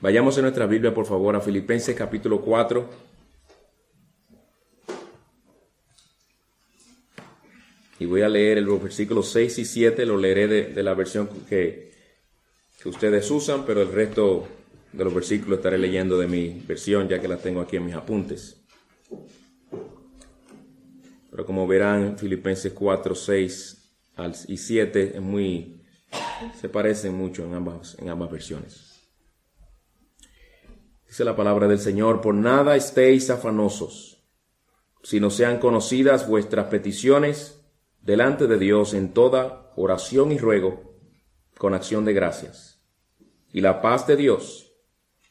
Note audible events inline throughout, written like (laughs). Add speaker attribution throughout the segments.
Speaker 1: Vayamos en nuestra Biblia, por favor, a Filipenses capítulo 4. Y voy a leer los versículos 6 y 7, lo leeré de, la versión que, ustedes usan, pero el resto de los versículos estaré leyendo de mi versión, ya que la tengo aquí en mis apuntes. Pero como verán, Filipenses 4, 6 y 7 es muy, se parecen mucho en ambas, en ambas versiones. Dice la palabra del Señor, por nada estéis afanosos, sino sean conocidas vuestras peticiones delante de Dios en toda oración y ruego, con acción de gracias. Y la paz de Dios,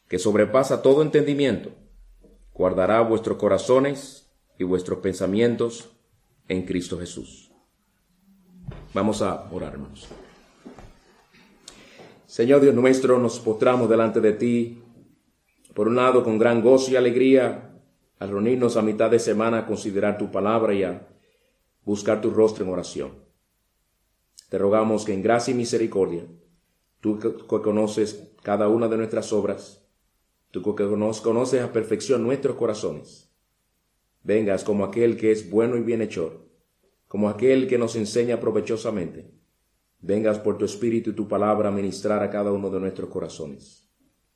Speaker 1: que sobrepasa todo entendimiento, guardará vuestros corazones y vuestros pensamientos en Cristo Jesús. Vamos a orarnos. Señor Dios nuestro, nos postramos delante de ti por un lado, con gran gozo y alegría, al reunirnos a mitad de semana a considerar tu palabra y a buscar tu rostro en oración. Te rogamos que en gracia y misericordia, tú que conoces cada una de nuestras obras, tú que conoces a perfección nuestros corazones, vengas como aquel que es bueno y bienhechor, como aquel que nos enseña provechosamente, vengas por tu espíritu y tu palabra a ministrar a cada uno de nuestros corazones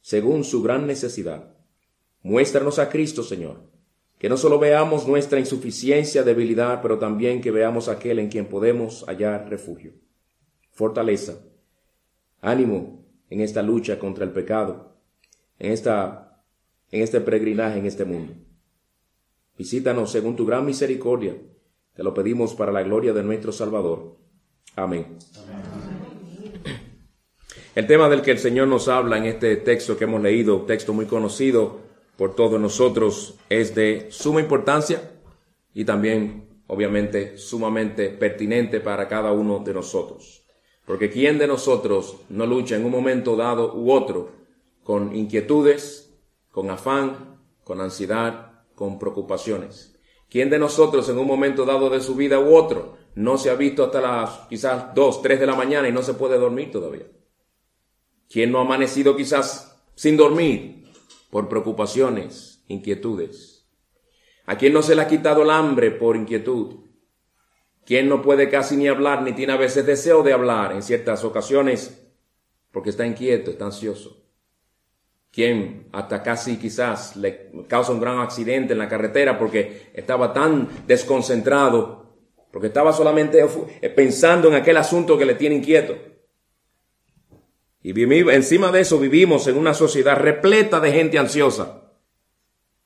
Speaker 1: según su gran necesidad. Muéstranos a Cristo, Señor, que no solo veamos nuestra insuficiencia, debilidad, pero también que veamos aquel en quien podemos hallar refugio. Fortaleza, ánimo en esta lucha contra el pecado, en, esta, en este peregrinaje en este mundo. Visítanos según tu gran misericordia. Te lo pedimos para la gloria de nuestro Salvador. Amén. El tema del que el Señor nos habla en este texto que hemos leído, texto muy conocido por todos nosotros, es de suma importancia y también, obviamente, sumamente pertinente para cada uno de nosotros. Porque ¿quién de nosotros no lucha en un momento dado u otro con inquietudes, con afán, con ansiedad, con preocupaciones? ¿Quién de nosotros en un momento dado de su vida u otro no se ha visto hasta las quizás dos, tres de la mañana y no se puede dormir todavía? ¿Quién no ha amanecido quizás sin dormir por preocupaciones, inquietudes? ¿A quién no se le ha quitado el hambre por inquietud? ¿Quién no puede casi ni hablar ni tiene a veces deseo de hablar en ciertas ocasiones porque está inquieto, está ansioso? ¿Quién hasta casi quizás le causa un gran accidente en la carretera porque estaba tan desconcentrado, porque estaba solamente pensando en aquel asunto que le tiene inquieto? Y encima de eso vivimos en una sociedad repleta de gente ansiosa.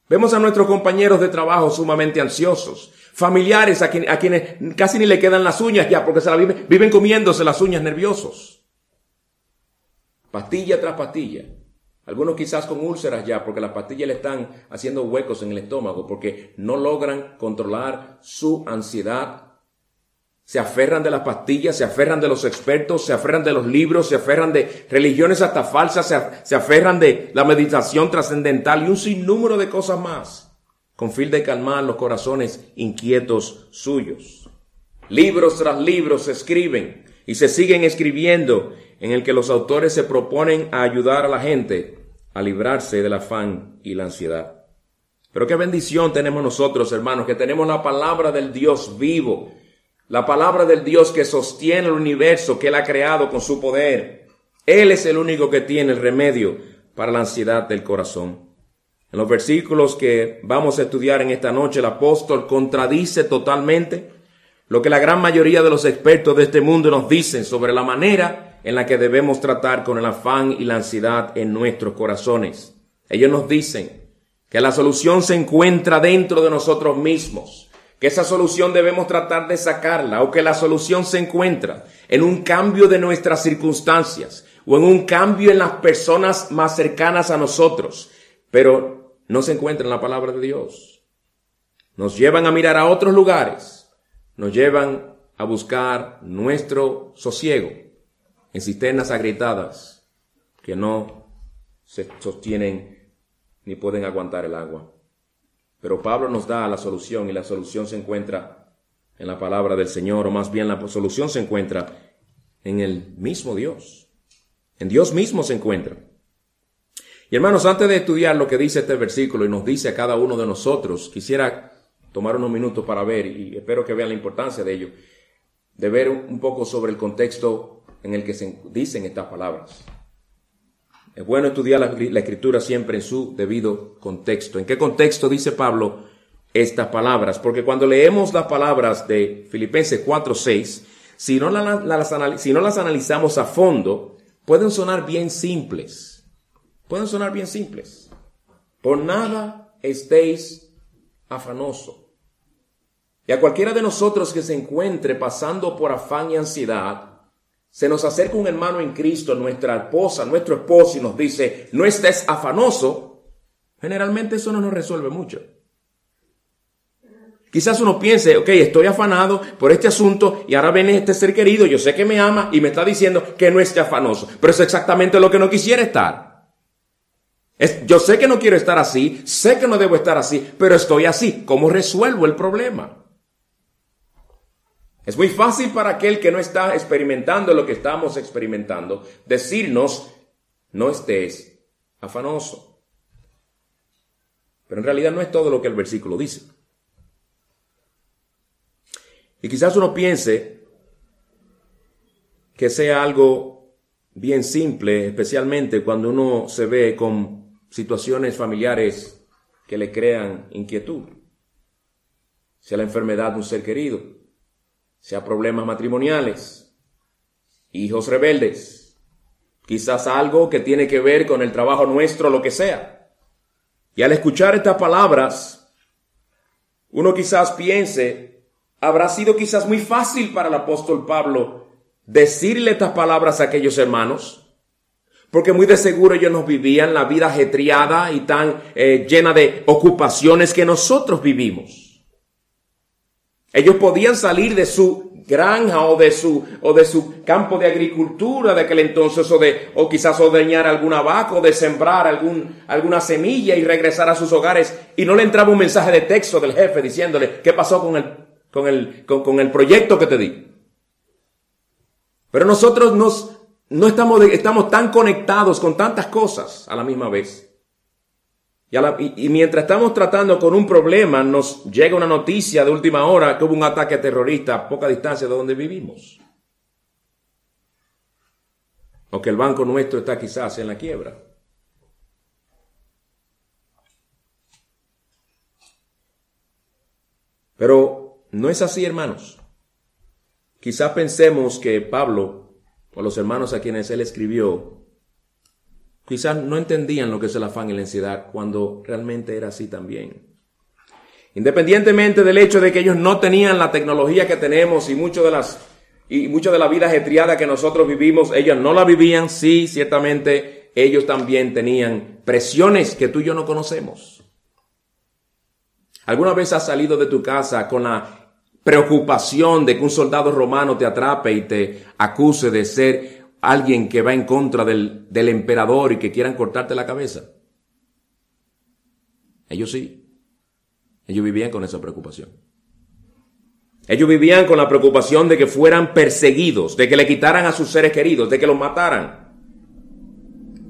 Speaker 1: Vemos a nuestros compañeros de trabajo sumamente ansiosos, familiares a, quienes casi ni le quedan las uñas ya porque se la viven, viven comiéndose las uñas nerviosos. Pastilla tras pastilla. Algunos quizás con úlceras ya porque las pastillas le están haciendo huecos en el estómago porque no logran controlar su ansiedad se aferran de las pastillas, se aferran de los expertos, se aferran de los libros, se aferran de religiones hasta falsas, se, aferran de la meditación trascendental y un sinnúmero de cosas más, con fin de calmar los corazones inquietos suyos. Libros tras libros se escriben y se siguen escribiendo en el que los autores se proponen a ayudar a la gente a librarse del afán y la ansiedad. Pero qué bendición tenemos nosotros, hermanos, que tenemos la palabra del Dios vivo, la palabra del Dios que sostiene el universo que Él ha creado con su poder. Él es el único que tiene el remedio para la ansiedad del corazón. En los versículos que vamos a estudiar en esta noche, el apóstol contradice totalmente lo que la gran mayoría de los expertos de este mundo nos dicen sobre la manera en la que debemos tratar con el afán y la ansiedad en nuestros corazones. Ellos nos dicen que la solución se encuentra dentro de nosotros mismos que esa solución debemos tratar de sacarla o que la solución se encuentra en un cambio de nuestras circunstancias o en un cambio en las personas más cercanas a nosotros, pero no se encuentra en la palabra de Dios. Nos llevan a mirar a otros lugares, nos llevan a buscar nuestro sosiego en cisternas agrietadas que no se sostienen ni pueden aguantar el agua. Pero Pablo nos da la solución y la solución se encuentra en la palabra del Señor, o más bien la solución se encuentra en el mismo Dios. En Dios mismo se encuentra. Y hermanos, antes de estudiar lo que dice este versículo y nos dice a cada uno de nosotros, quisiera tomar unos minutos para ver, y espero que vean la importancia de ello, de ver un poco sobre el contexto en el que se dicen estas palabras. Es bueno estudiar la, escritura siempre en su debido contexto. ¿En qué contexto dice Pablo estas palabras? Porque cuando leemos las palabras de Filipenses 4.6, si, no si no las analizamos a fondo, pueden sonar bien simples Pueden sonar bien simples. Por nada estéis afanoso. Y a cualquiera de nosotros que se encuentre pasando por afán y ansiedad, se nos acerca un hermano en Cristo, nuestra esposa, nuestro esposo, y nos dice, no estés afanoso, generalmente eso no nos resuelve mucho. Quizás uno piense, ok, estoy afanado por este asunto y ahora viene este ser querido, yo sé que me ama y me está diciendo que no esté afanoso, pero es exactamente lo que no quisiera estar yo sé que no quiero estar así, sé que no debo estar así, pero estoy así. ¿Cómo resuelvo el problema? Es muy fácil para aquel que no está experimentando lo que estamos experimentando decirnos, no estés afanoso. Pero en realidad no es todo lo que el versículo dice. Y quizás uno piense que sea algo bien simple, especialmente cuando uno se ve con situaciones familiares que le crean inquietud, sea la enfermedad de un ser querido, sea problemas matrimoniales, hijos rebeldes, quizás algo que tiene que ver con el trabajo nuestro, lo que sea. Y al escuchar estas palabras, uno quizás piense, habrá sido quizás muy fácil para el apóstol Pablo decirle estas palabras a aquellos hermanos, porque muy de seguro ellos nos vivían la vida ajetreada y tan eh, llena de ocupaciones que nosotros vivimos. Ellos podían salir de su granja o de su, o de su campo de agricultura de aquel entonces o de, o quizás ordeñar alguna vaca o de sembrar algún, alguna semilla y regresar a sus hogares y no le entraba un mensaje de texto del jefe diciéndole qué pasó con el, con el, con el proyecto que te di. Pero nosotros nos no estamos, estamos tan conectados con tantas cosas a la misma vez. Y, mientras estamos tratando con un problema, nos llega una noticia de última hora que hubo un ataque terrorista a poca distancia de donde vivimos. O que el banco nuestro está quizás en la quiebra. Pero no es así, hermanos. Quizás pensemos que Pablo o los hermanos a quienes él escribió, quizás no entendían lo que es el afán y la ansiedad cuando realmente era así también. Independientemente del hecho de que ellos no tenían la tecnología que tenemos y mucho de las y mucho de la vida ajetreada que nosotros vivimos, ellos no la vivían, sí, ciertamente ellos también tenían presiones que tú y yo no conocemos. ¿Alguna vez has salido de tu casa con la preocupación de que un soldado romano te atrape y te acuse de ser alguien que va en contra del, del emperador y que quieran cortarte la cabeza. Ellos sí. Ellos vivían con esa preocupación. Ellos vivían con la preocupación de que fueran perseguidos, de que le quitaran a sus seres queridos, de que los mataran,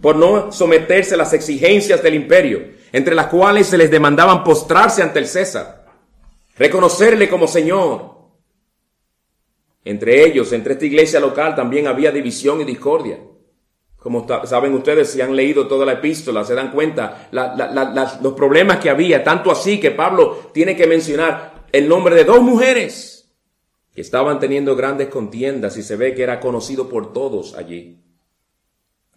Speaker 1: por no someterse a las exigencias del imperio, entre las cuales se les demandaban postrarse ante el César reconocerle como Señor. Entre ellos, entre esta iglesia local, también había división y discordia. Como saben ustedes, si han leído toda la epístola, se dan cuenta los problemas que había, tanto así que Pablo tiene que mencionar el nombre de dos mujeres que estaban teniendo grandes contiendas y se ve que era conocido por todos allí.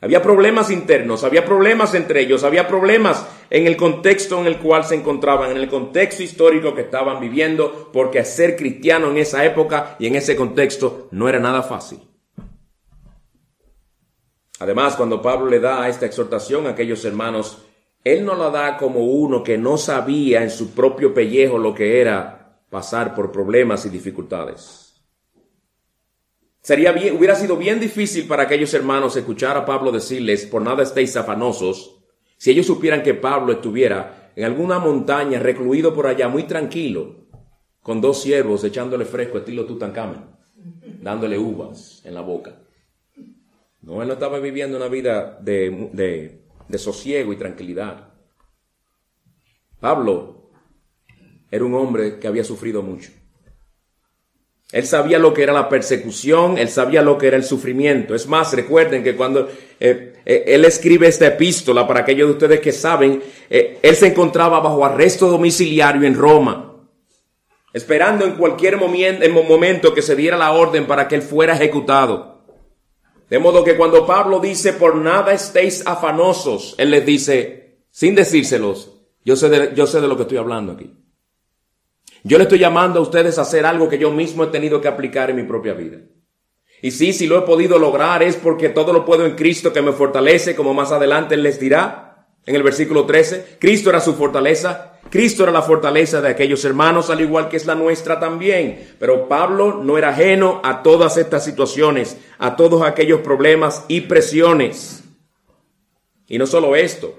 Speaker 1: Había problemas internos, había problemas entre ellos, había problemas en el contexto en el cual se encontraban, en el contexto histórico que estaban viviendo, porque ser cristiano en esa época y en ese contexto no era nada fácil. Además, cuando Pablo le da esta exhortación a aquellos hermanos, él no la da como uno que no sabía en su propio pellejo lo que era pasar por problemas y dificultades. Sería bien, hubiera sido bien difícil para aquellos hermanos escuchar a Pablo decirles, por nada estéis afanosos, si ellos supieran que Pablo estuviera en alguna montaña recluido por allá, muy tranquilo, con dos siervos echándole fresco estilo Tutankamen, dándole uvas en la boca. No, él no estaba viviendo una vida de, de sosiego y tranquilidad. Pablo era un hombre que había sufrido mucho. Él sabía lo que era la persecución, él sabía lo que era el sufrimiento. Es más, recuerden que cuando eh, eh, él escribe esta epístola, para aquellos de ustedes que saben, eh, él se encontraba bajo arresto domiciliario en Roma, esperando en cualquier momento, en momento que se diera la orden para que él fuera ejecutado. De modo que cuando Pablo dice, por nada estéis afanosos, él les dice, sin decírselos, yo sé de lo que estoy hablando aquí. Yo le estoy llamando a ustedes a hacer algo que yo mismo he tenido que aplicar en mi propia vida. Y sí, si lo he podido lograr es porque todo lo puedo en Cristo que me fortalece, como más adelante él les dirá en el versículo 13. Cristo era su fortaleza. Cristo era la fortaleza de aquellos hermanos, al igual que es la nuestra también. Pero Pablo no era ajeno a todas estas situaciones, a todos aquellos problemas y presiones. Y no solo esto,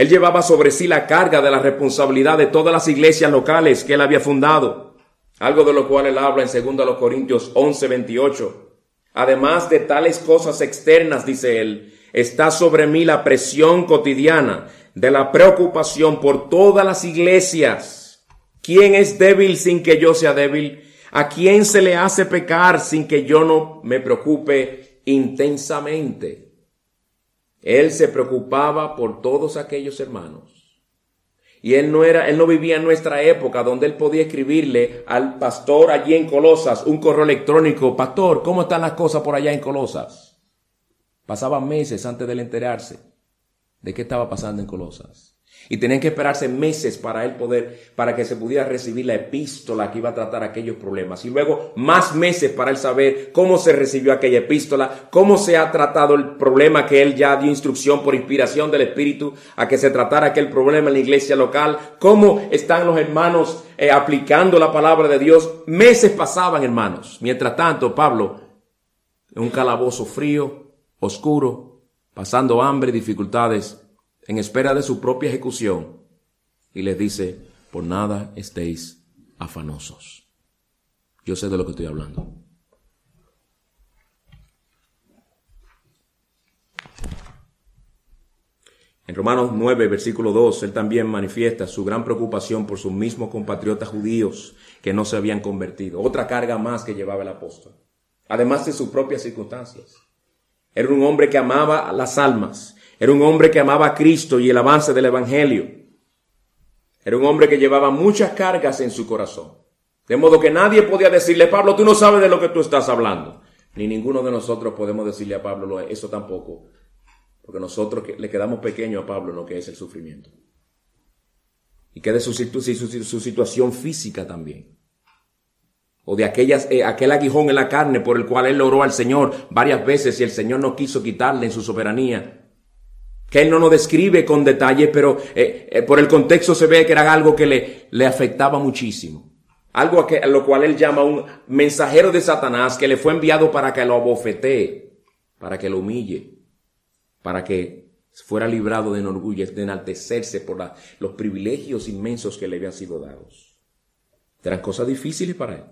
Speaker 1: él llevaba sobre sí la carga de la responsabilidad de todas las iglesias locales que él había fundado, algo de lo cual él habla en 2 Corintios 11, 28. Además de tales cosas externas, dice él, está sobre mí la presión cotidiana de la preocupación por todas las iglesias. ¿Quién es débil sin que yo sea débil? ¿A quién se le hace pecar sin que yo no me preocupe intensamente? Él se preocupaba por todos aquellos hermanos. Y él no era, él no vivía en nuestra época donde él podía escribirle al pastor allí en Colosas un correo electrónico, pastor, ¿cómo están las cosas por allá en Colosas? Pasaban meses antes de enterarse de qué estaba pasando en Colosas. Y tenían que esperarse meses para él poder, para que se pudiera recibir la epístola que iba a tratar aquellos problemas. Y luego más meses para él saber cómo se recibió aquella epístola, cómo se ha tratado el problema que él ya dio instrucción por inspiración del Espíritu a que se tratara aquel problema en la iglesia local, cómo están los hermanos eh, aplicando la palabra de Dios. Meses pasaban, hermanos. Mientras tanto, Pablo, en un calabozo frío, oscuro, pasando hambre dificultades, en espera de su propia ejecución y les dice, por nada estéis afanosos. Yo sé de lo que estoy hablando. En Romanos 9, versículo 2, él también manifiesta su gran preocupación por sus mismos compatriotas judíos que no se habían convertido. Otra carga más que llevaba el apóstol. Además de sus propias circunstancias. Era un hombre que amaba las almas era un hombre que amaba a Cristo y el avance del Evangelio. Era un hombre que llevaba muchas cargas en su corazón. De modo que nadie podía decirle, Pablo, tú no sabes de lo que tú estás hablando. Ni ninguno de nosotros podemos decirle a Pablo eso tampoco. Porque nosotros le quedamos pequeños a Pablo en lo que es el sufrimiento. Y que de su, su, situación física también. O de aquellas, eh, aquel aguijón en la carne por el cual él oró al Señor varias veces y el Señor no quiso quitarle en su soberanía que él no nos describe con detalle, pero eh, eh, por el contexto se ve que era algo que le, le afectaba muchísimo. Algo a, que, lo cual él llama un mensajero de Satanás que le fue enviado para que lo abofetee, para que lo humille, para que fuera librado de enorgullo, de enaltecerse por los privilegios inmensos que le habían sido dados. Eran cosas difíciles para él.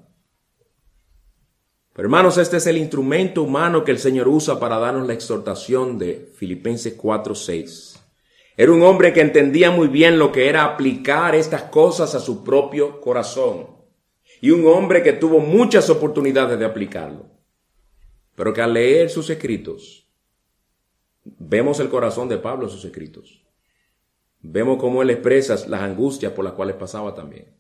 Speaker 1: Hermanos, este es el instrumento humano que el Señor usa para darnos la exhortación de Filipenses 4:6. Era un hombre que entendía muy bien lo que era aplicar estas cosas a su propio corazón. Y un hombre que tuvo muchas oportunidades de aplicarlo. Pero que al leer sus escritos, vemos el corazón de Pablo en sus escritos. Vemos cómo él expresa las angustias por las cuales pasaba también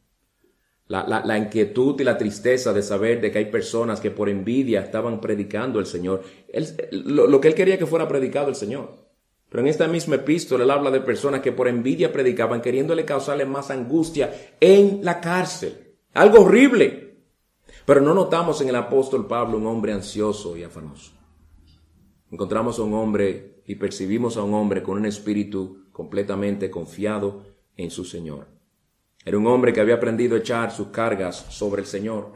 Speaker 1: la, inquietud y la tristeza de saber de que hay personas que por envidia estaban predicando el Señor. lo, que él quería que fuera predicado el Señor. Pero en esta misma epístola él habla de personas que por envidia predicaban, queriéndole causarle más angustia en la cárcel. Algo horrible. Pero no notamos en el apóstol Pablo un hombre ansioso y afanoso. Encontramos a un hombre y percibimos a un hombre con un espíritu completamente confiado en su Señor. Era un hombre que había aprendido a echar sus cargas sobre el Señor.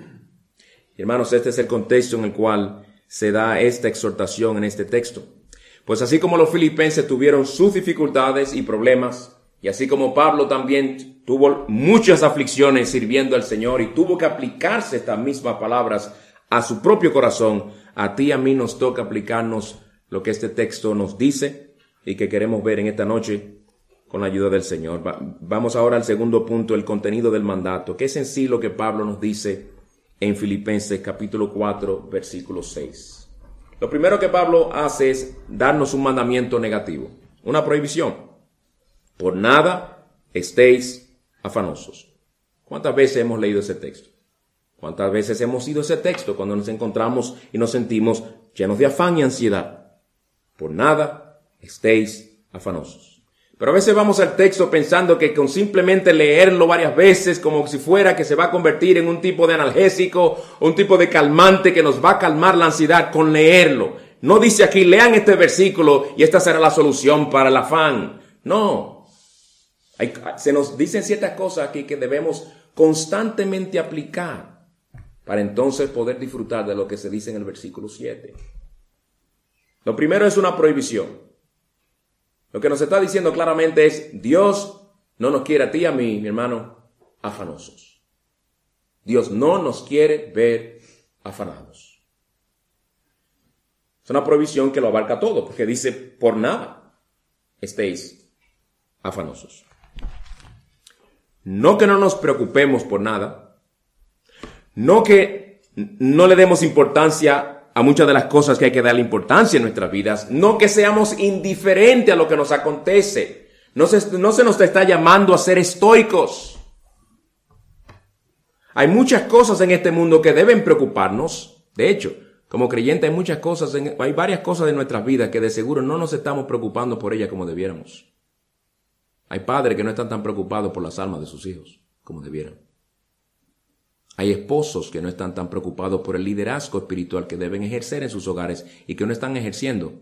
Speaker 1: hermanos, este es el contexto en el cual se da esta exhortación en este texto. Pues así como los filipenses tuvieron sus dificultades y problemas, y así como Pablo también tuvo muchas aflicciones sirviendo al Señor y tuvo que aplicarse estas mismas palabras a su propio corazón, a ti y a mí nos toca aplicarnos lo que este texto nos dice y que queremos ver en esta noche con la ayuda del Señor. vamos ahora al segundo punto, el contenido del mandato, que es en sí lo que Pablo nos dice en Filipenses capítulo 4, versículo 6. Lo primero que Pablo hace es darnos un mandamiento negativo, una prohibición. Por nada estéis afanosos. ¿Cuántas veces hemos leído ese texto? ¿Cuántas veces hemos ido ese texto cuando nos encontramos y nos sentimos llenos de afán y ansiedad? Por nada estéis afanosos. Pero a veces vamos al texto pensando que con simplemente leerlo varias veces, como si fuera que se va a convertir en un tipo de analgésico, un tipo de calmante que nos va a calmar la ansiedad con leerlo. No dice aquí, lean este versículo y esta será la solución para el afán. No. se nos dicen ciertas cosas aquí que debemos constantemente aplicar para entonces poder disfrutar de lo que se dice en el versículo 7. Lo primero es una prohibición. Lo que nos está diciendo claramente es, Dios no nos quiere a ti a mí, mi hermano, afanosos. Dios no nos quiere ver afanados. Es una provisión que lo abarca todo, porque dice, por nada estéis afanosos. No que no nos preocupemos por nada, no que no le demos importancia a muchas de las cosas que hay que darle importancia en nuestras vidas, no que seamos indiferentes a lo que nos acontece. No se, no se nos está llamando a ser estoicos. Hay muchas cosas en este mundo que deben preocuparnos. De hecho, como creyente hay muchas cosas, hay varias cosas de nuestras vidas que de seguro no nos estamos preocupando por ellas como debiéramos. Hay padres que no están tan preocupados por las almas de sus hijos como debieran. Hay esposos que no están tan preocupados por el liderazgo espiritual que deben ejercer en sus hogares y que no están ejerciendo.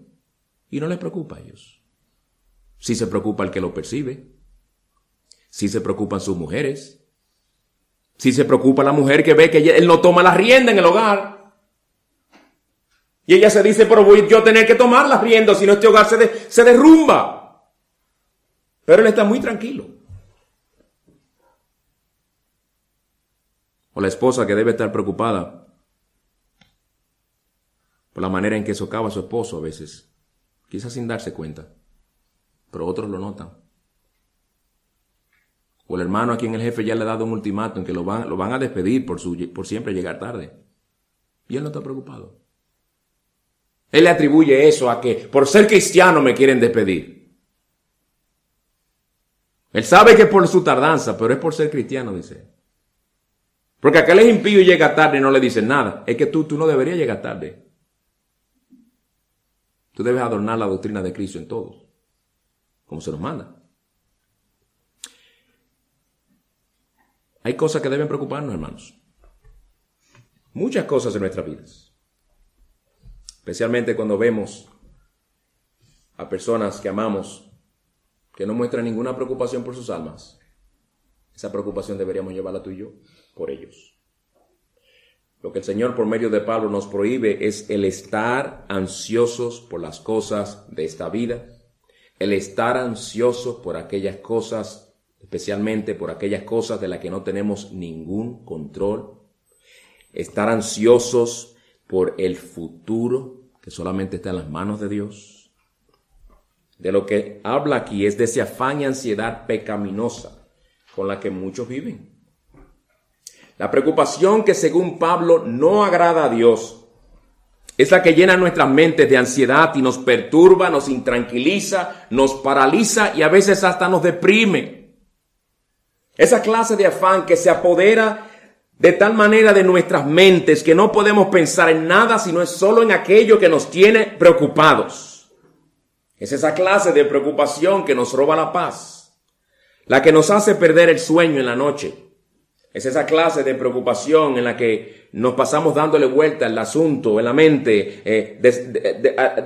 Speaker 1: Y no les preocupa a ellos. Sí se preocupa el que lo percibe. Sí se preocupan sus mujeres. Sí se preocupa la mujer que ve que él no toma la rienda en el hogar. Y ella se dice, pero voy yo a tener que tomar las riendas, si no este hogar se derrumba. Pero él está muy tranquilo. O la esposa que debe estar preocupada por la manera en que socava a su esposo a veces, quizás sin darse cuenta, pero otros lo notan. O el hermano a quien el jefe ya le ha dado un ultimátum que lo van, a despedir por, su, por siempre llegar tarde. Y él no está preocupado. Él le atribuye eso a que por ser cristiano me quieren despedir. Él sabe que es por su tardanza, pero es por ser cristiano, dice. Porque aquel es impío y llega tarde y no le dicen nada. Es que tú, tú no deberías llegar tarde. Tú debes adornar la doctrina de Cristo en todo, como se nos manda. Hay cosas que deben preocuparnos, hermanos. Muchas cosas en nuestras vidas. Especialmente cuando vemos a personas que amamos que no muestran ninguna preocupación por sus almas. Esa preocupación deberíamos llevarla tú y yo por ellos. Lo que el Señor por medio de Pablo nos prohíbe es el estar ansiosos por las cosas de esta vida, el estar ansiosos por aquellas cosas, especialmente por aquellas cosas de las que no tenemos ningún control, estar ansiosos por el futuro que solamente está en las manos de Dios. De lo que habla aquí es de ese afán y ansiedad pecaminosa con la que muchos viven. La preocupación que según Pablo no agrada a Dios es la que llena nuestras mentes de ansiedad y nos perturba, nos intranquiliza, nos paraliza y a veces hasta nos deprime. Esa clase de afán que se apodera de tal manera de nuestras mentes que no podemos pensar en nada sino es solo en aquello que nos tiene preocupados. Es esa clase de preocupación que nos roba la paz, la que nos hace perder el sueño en la noche es esa clase de preocupación en la que nos pasamos dándole vuelta al asunto en la mente eh,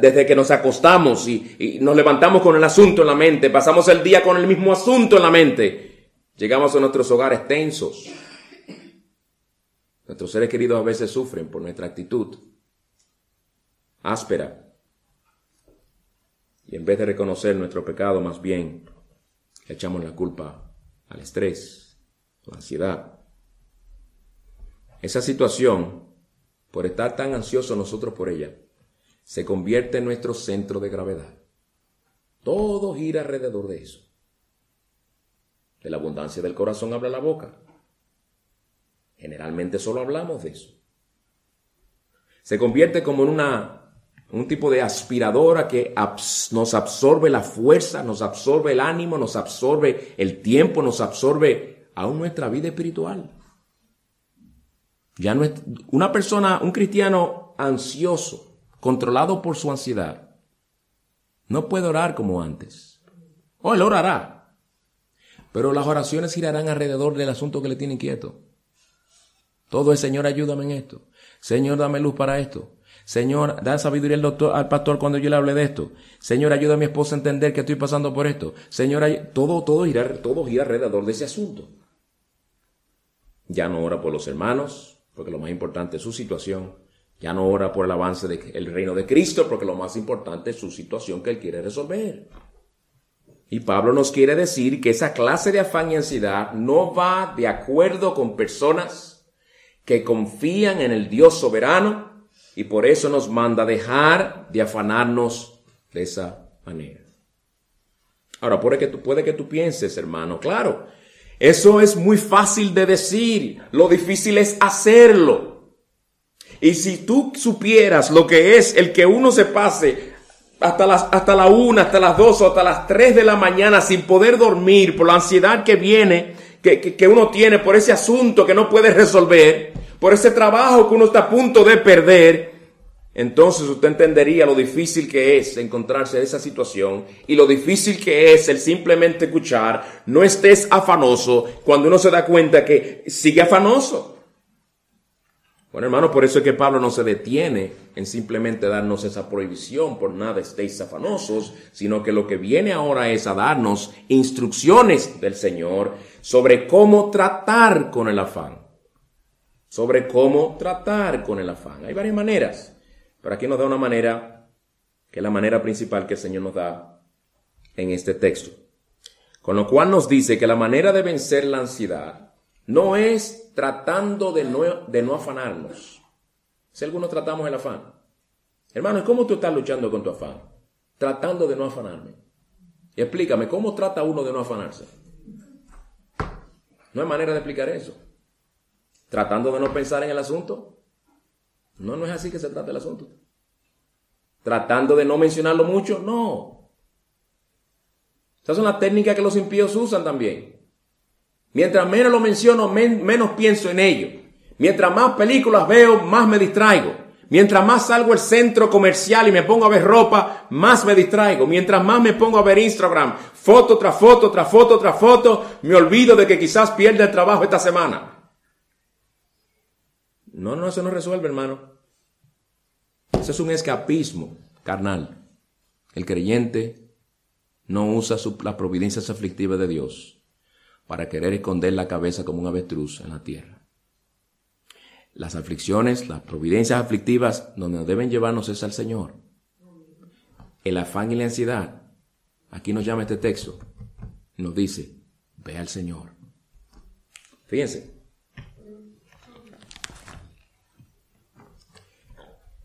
Speaker 1: desde que nos acostamos y, y nos levantamos con el asunto en la mente, pasamos el día con el mismo asunto en la mente, llegamos a nuestros hogares tensos. Nuestros seres queridos a veces sufren por nuestra actitud áspera. Y en vez de reconocer nuestro pecado, más bien echamos la culpa al estrés, la ansiedad. Esa situación, por estar tan ansiosos nosotros por ella, se convierte en nuestro centro de gravedad. Todo gira alrededor de eso. De la abundancia del corazón habla la boca. Generalmente solo hablamos de eso. Se convierte como en una un tipo de aspiradora que nos absorbe la fuerza, nos absorbe el ánimo, nos absorbe el tiempo, nos absorbe aún nuestra vida espiritual. Ya no es, una persona, un cristiano ansioso, controlado por su ansiedad, no puede orar como antes. O él orará, pero las oraciones girarán alrededor del asunto que le tiene inquieto. Todo es, Señor, ayúdame en esto. Señor, dame luz para esto. Señor, da sabiduría al, doctor, al pastor cuando yo le hable de esto. Señor, ayuda a mi esposa a entender que estoy pasando por esto. Señor, todo, todo gira, todo gira alrededor de ese asunto. Ya no ora por los hermanos, porque lo más importante es su situación. Ya no ora por el avance del reino de Cristo, porque lo más importante es su situación que él quiere resolver. Y Pablo nos quiere decir que esa clase de afán y ansiedad no va de acuerdo con personas que confían en el Dios soberano y por eso nos manda dejar de afanarnos de esa manera. Ahora, puede que tú, puede que tú pienses, hermano, claro, eso es muy fácil de decir, lo difícil es hacerlo. Y si tú supieras lo que es el que uno se pase hasta las, hasta la una, hasta las dos o hasta las tres de la mañana sin poder dormir por la ansiedad que viene, que, que uno tiene por ese asunto que no puede resolver, por ese trabajo que uno está a punto de perder, entonces usted entendería lo difícil que es encontrarse en esa situación y lo difícil que es el simplemente escuchar, no estés afanoso cuando uno se da cuenta que sigue afanoso. Bueno, hermano, por eso es que Pablo no se detiene en simplemente darnos esa prohibición, por nada estéis afanosos, sino que lo que viene ahora es a darnos instrucciones del Señor sobre cómo tratar con el afán sobre cómo tratar con el afán. Hay varias maneras, pero aquí nos da una manera, que es la manera principal que el Señor nos da en este texto. Con lo cual nos dice que la manera de vencer la ansiedad no es tratando de no, afanarnos. Si algunos tratamos el afán. Hermano, ¿cómo tú estás luchando con tu afán? Tratando de no afanarme. Y explícame, ¿cómo trata uno de no afanarse? No hay manera de explicar eso tratando de no pensar en el asunto. No, no es así que se trata el asunto. Tratando de no mencionarlo mucho, no. Esa es una técnica que los impíos usan también. Mientras menos lo menciono, menos pienso en ello. Mientras más películas veo, más me distraigo. Mientras más salgo al centro comercial y me pongo a ver ropa, más me distraigo. Mientras más me pongo a ver Instagram, foto tras foto, tras foto, tras foto, me olvido de que quizás pierda el trabajo esta semana. No, no, eso no resuelve, hermano. Eso es un escapismo carnal. El creyente no usa las providencias aflictivas de Dios para querer esconder la cabeza como un avestruz en la tierra. Las aflicciones, las providencias aflictivas, donde nos deben llevarnos es al Señor. El afán y la ansiedad. Aquí nos llama este texto. Nos dice, ve al Señor. Fíjense,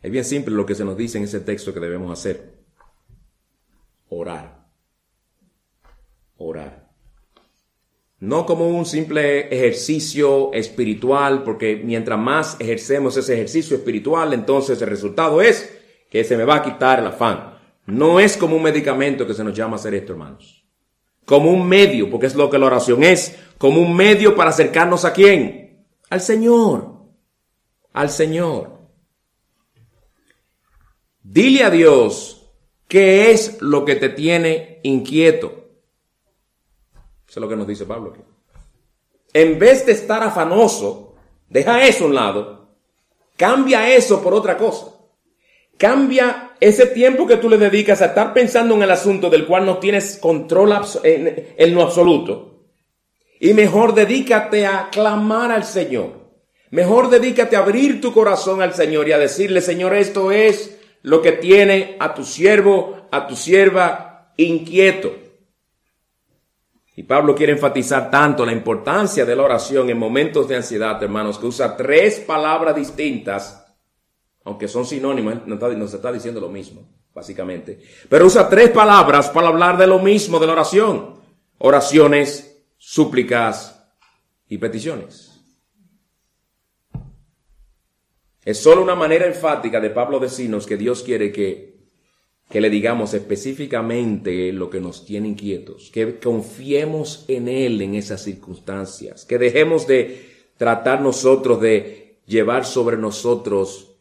Speaker 1: Es bien simple lo que se nos dice en ese texto que debemos hacer. Orar. Orar. No como un simple ejercicio espiritual, porque mientras más ejercemos ese ejercicio espiritual, entonces el resultado es que se me va a quitar el afán. No es como un medicamento que se nos llama hacer esto, hermanos. Como un medio, porque es lo que la oración es, como un medio para acercarnos a quién? Al Señor. Al Señor. Dile a Dios qué es lo que te tiene inquieto. Eso es lo que nos dice Pablo. En vez de estar afanoso, deja eso a un lado, cambia eso por otra cosa. Cambia ese tiempo que tú le dedicas a estar pensando en el asunto del cual no tienes control en lo absoluto. Y mejor dedícate a clamar al Señor. Mejor dedícate a abrir tu corazón al Señor y a decirle, Señor, esto es lo que tiene a tu siervo, a tu sierva inquieto. Y Pablo quiere enfatizar tanto la importancia de la oración en momentos de ansiedad, hermanos, que usa tres palabras distintas, aunque son sinónimas, nos está, está diciendo lo mismo. básicamente. Pero usa tres palabras para hablar de lo mismo de la oración. Oraciones, súplicas y peticiones. Es solo una manera enfática de Pablo decirnos que Dios quiere que, que le digamos específicamente lo que nos tiene inquietos, que confiemos en Él en esas circunstancias, que dejemos de tratar nosotros de llevar sobre nosotros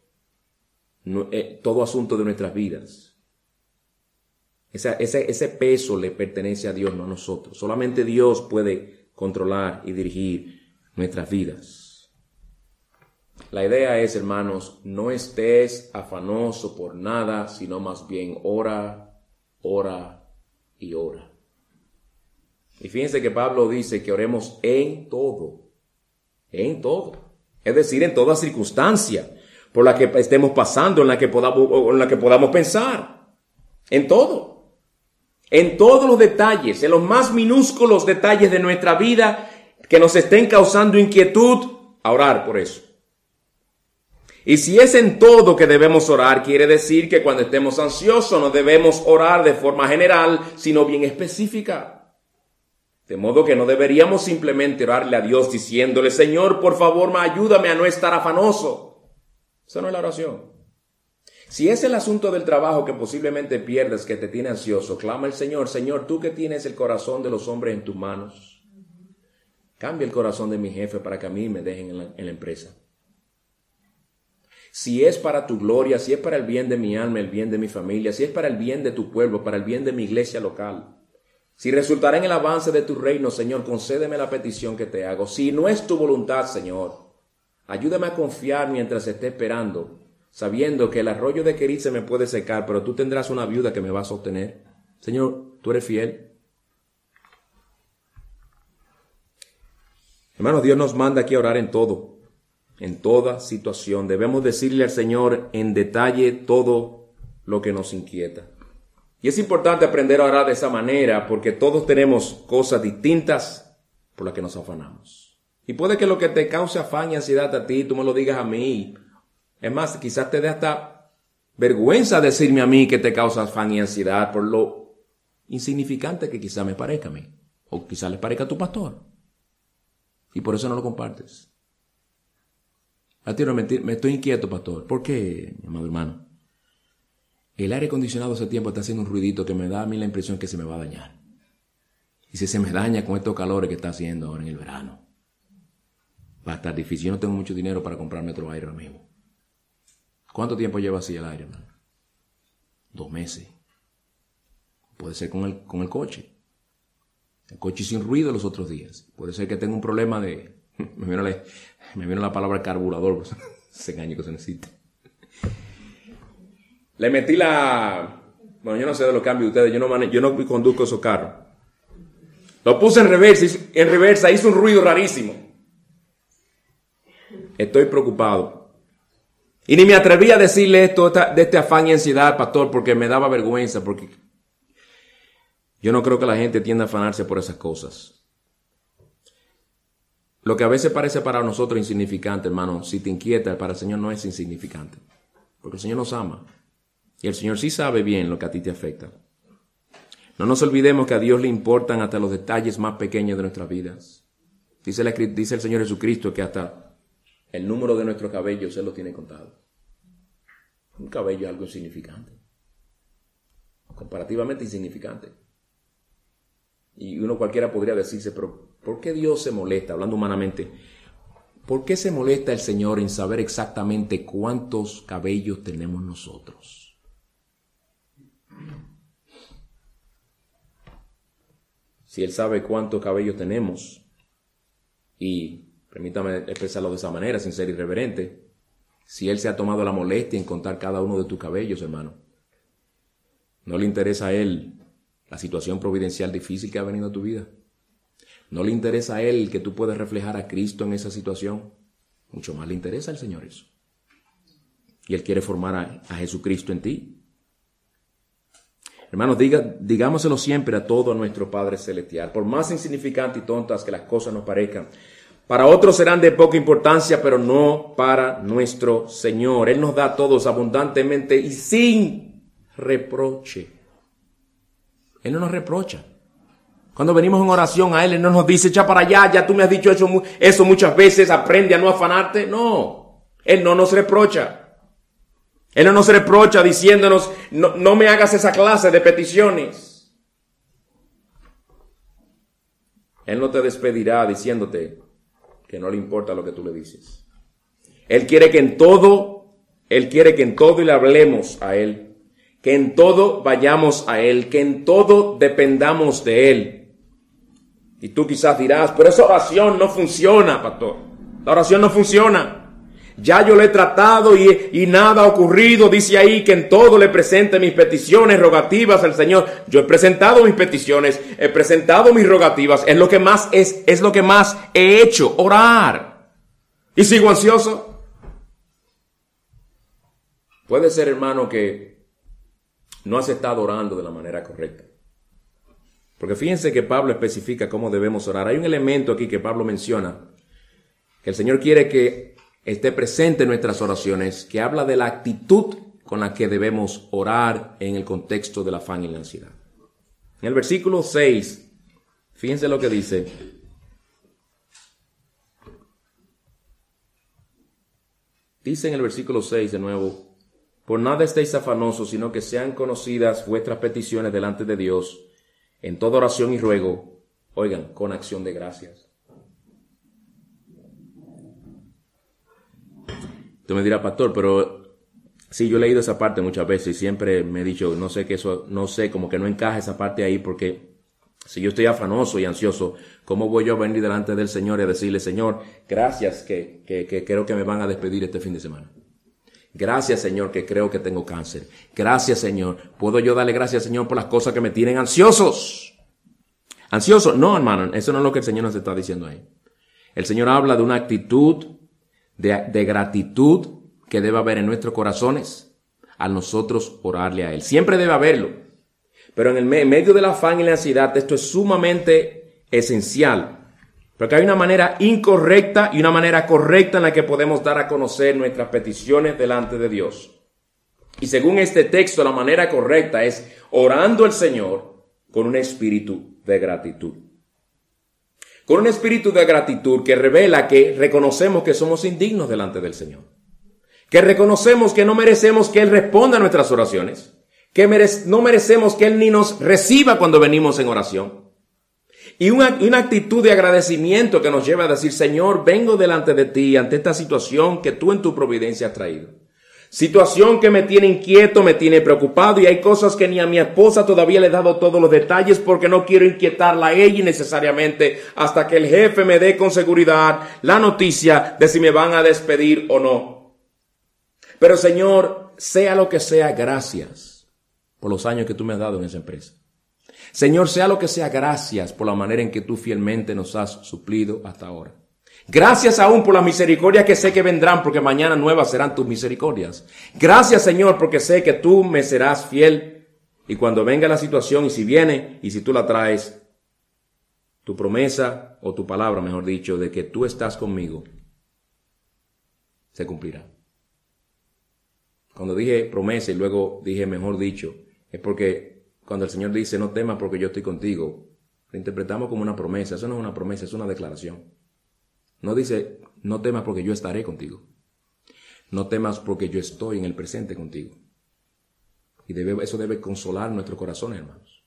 Speaker 1: eh, todo asunto de nuestras vidas. Ese, ese, ese peso le pertenece a Dios, no a nosotros. Solamente Dios puede controlar y dirigir nuestras vidas. La idea es, hermanos, no estés afanoso por nada, sino más bien ora, ora y ora. Y fíjense que Pablo dice que oremos en todo, en todo. Es decir, en toda circunstancia por la que estemos pasando, en la que podamos, en la que podamos pensar. En todo. En todos los detalles, en los más minúsculos detalles de nuestra vida que nos estén causando inquietud, orar por eso. Y si es en todo que debemos orar, quiere decir que cuando estemos ansiosos no debemos orar de forma general, sino bien específica. De modo que no deberíamos simplemente orarle a Dios diciéndole, Señor, por favor, ayúdame a no estar afanoso. Esa no es la oración. Si es el asunto del trabajo que posiblemente pierdes, que te tiene ansioso, clama al Señor, Señor, tú que tienes el corazón de los hombres en tus manos, cambia el corazón de mi jefe para que a mí me dejen en la empresa si es para tu gloria, si es para el bien de mi alma, el bien de mi familia, si es para el bien de tu pueblo, para el bien de mi iglesia local. Si resultará en el avance de tu reino, Señor, concédeme la petición que te hago. Si no es tu voluntad, Señor, ayúdame a confiar mientras esté esperando, sabiendo que el arroyo de Querit se me puede secar, pero tú tendrás una viuda que me va a sostener. Señor, tú eres fiel. Hermanos, Dios nos manda aquí a orar en todo en toda situación. Debemos decirle al Señor en detalle todo lo que nos inquieta. Y es importante aprender a orar de esa manera porque todos tenemos cosas distintas por las que nos afanamos. Y puede que lo que te cause afán y ansiedad a ti, tú me lo digas a mí. Es más, quizás te dé hasta vergüenza decirme a mí que te causa afán y ansiedad por lo insignificante que quizás me parezca a mí. O quizás le parezca a tu pastor. Y por eso no lo compartes. A ti no mentir, me estoy inquieto, pastor. ¿Por qué, mi amado hermano? El aire acondicionado hace tiempo está haciendo un ruidito que me da a mí la impresión que se me va a dañar. Y si se me daña con estos calores que está haciendo ahora en el verano, va a estar difícil. Yo no tengo mucho dinero para comprarme otro aire ahora mismo. ¿Cuánto tiempo lleva así el aire, hermano? Dos meses. Puede ser con el, con el coche. El coche sin ruido los otros días. Puede ser que tenga un problema de... (laughs) Me vino la, me vino la palabra carburador, pues, (laughs) ese engaño que se necesita. Le metí la... Bueno, yo no sé de los cambios de ustedes, yo no, yo no conduzco esos carros. Lo puse en reversa, en reversa, hizo un ruido rarísimo. Estoy preocupado. Y ni me atreví a decirle esto de este afán y ansiedad, pastor, porque me daba vergüenza, porque yo no creo que la gente tienda a afanarse por esas cosas. Lo que a veces parece para nosotros insignificante, hermano, si te inquieta, para el Señor no es insignificante. Porque el Señor nos ama. Y el Señor sí sabe bien lo que a ti te afecta. No nos olvidemos que a Dios le importan hasta los detalles más pequeños de nuestras vidas. Dice, el Señor Jesucristo que hasta el número de nuestros cabellos Él lo tiene contado. Un cabello es algo insignificante. Comparativamente insignificante. Y uno cualquiera podría decirse, pero ¿Por qué Dios se molesta, hablando humanamente? ¿Por qué se molesta el Señor en saber exactamente cuántos cabellos tenemos nosotros? Si Él sabe cuántos cabellos tenemos, y permítame expresarlo de esa manera, sin ser irreverente, si Él se ha tomado la molestia en contar cada uno de tus cabellos, hermano, ¿no le interesa a Él la situación providencial difícil que ha venido a tu vida? ¿No le interesa a Él que tú puedas reflejar a Cristo en esa situación? Mucho más le interesa al Señor eso. Y Él quiere formar a, Jesucristo en ti. Hermanos, diga, digámoselo siempre a todo nuestro Padre Celestial, por más insignificantes y tontas que las cosas nos parezcan. Para otros serán de poca importancia, pero no para nuestro Señor. Él nos da a todos abundantemente y sin reproche. Él no nos reprocha. Cuando venimos en oración a Él, Él no nos dice, echa para allá, ya tú me has dicho eso, eso muchas veces, aprende a no afanarte. No, Él no nos reprocha. Él no nos reprocha diciéndonos, no, no me hagas esa clase de peticiones. Él no te despedirá diciéndote que no le importa lo que tú le dices. Él quiere que en todo, Él quiere que en todo le hablemos a Él, que en todo vayamos a Él, que en todo dependamos de Él. Y tú quizás dirás, pero esa oración no funciona, pastor. La oración no funciona. Ya yo le he tratado y, y, nada ha ocurrido. Dice ahí que en todo le presente mis peticiones, rogativas al Señor. Yo he presentado mis peticiones, he presentado mis rogativas. Es lo que más es, es lo que más he hecho, orar. Y sigo ansioso. Puede ser, hermano, que no has estado orando de la manera correcta. Porque fíjense que Pablo especifica cómo debemos orar. Hay un elemento aquí que Pablo menciona, que el Señor quiere que esté presente en nuestras oraciones, que habla de la actitud con la que debemos orar en el contexto del afán y la ansiedad. En el versículo 6, fíjense lo que dice. Dice en el versículo 6 de nuevo, por nada estéis afanosos, sino que sean conocidas vuestras peticiones delante de Dios en toda oración y ruego, oigan, con acción de gracias. Tú me dirás, pastor, pero sí, yo he leído esa parte muchas veces y siempre me he dicho, no sé que eso, no sé, como que no encaja esa parte ahí porque si yo estoy afanoso y ansioso, ¿cómo voy yo a venir delante del Señor y a decirle, Señor, gracias que, que, que creo que me van a despedir este fin de semana? Gracias, Señor, que creo que tengo cáncer. Gracias, Señor. ¿Puedo yo darle gracias, Señor, por las cosas que me tienen ansiosos? ¿Ansiosos? No, hermano, eso no es lo que el Señor nos está diciendo ahí. El Señor habla de una actitud de, gratitud que debe haber en nuestros corazones al nosotros orarle a Él. Siempre debe haberlo. Pero en el medio de la afán y la ansiedad, esto es sumamente esencial porque hay una manera incorrecta y una manera correcta en la que podemos dar a conocer nuestras peticiones delante de Dios. Y según este texto, la manera correcta es orando al Señor con un espíritu de gratitud. Con un espíritu de gratitud que revela que reconocemos que somos indignos delante del Señor. Que reconocemos que no merecemos que Él responda a nuestras oraciones. Que no merecemos que Él ni nos reciba cuando venimos en oración y una, una, actitud de agradecimiento que nos lleva a decir, Señor, vengo delante de ti ante esta situación que tú en tu providencia has traído. Situación que me tiene inquieto, me tiene preocupado y hay cosas que ni a mi esposa todavía le he dado todos los detalles porque no quiero inquietarla a ella necesariamente hasta que el jefe me dé con seguridad la noticia de si me van a despedir o no. Pero Señor, sea lo que sea, gracias por los años que tú me has dado en esa empresa. Señor, sea lo que sea, gracias por la manera en que tú fielmente nos has suplido hasta ahora. Gracias aún por las misericordias que sé que vendrán, porque mañana nuevas serán tus misericordias. Gracias, Señor, porque sé que tú me serás fiel. Y cuando venga la situación, y si viene, y si tú la traes, tu promesa, o tu palabra, mejor dicho, de que tú estás conmigo, se cumplirá. Cuando dije promesa y luego dije mejor dicho, es porque cuando el Señor dice, no temas porque yo estoy contigo, lo interpretamos como una promesa. Eso no es una promesa, es una declaración. No dice, no temas porque yo estaré contigo. No temas porque yo estoy en el presente contigo. Y eso debe consolar nuestro corazón, hermanos.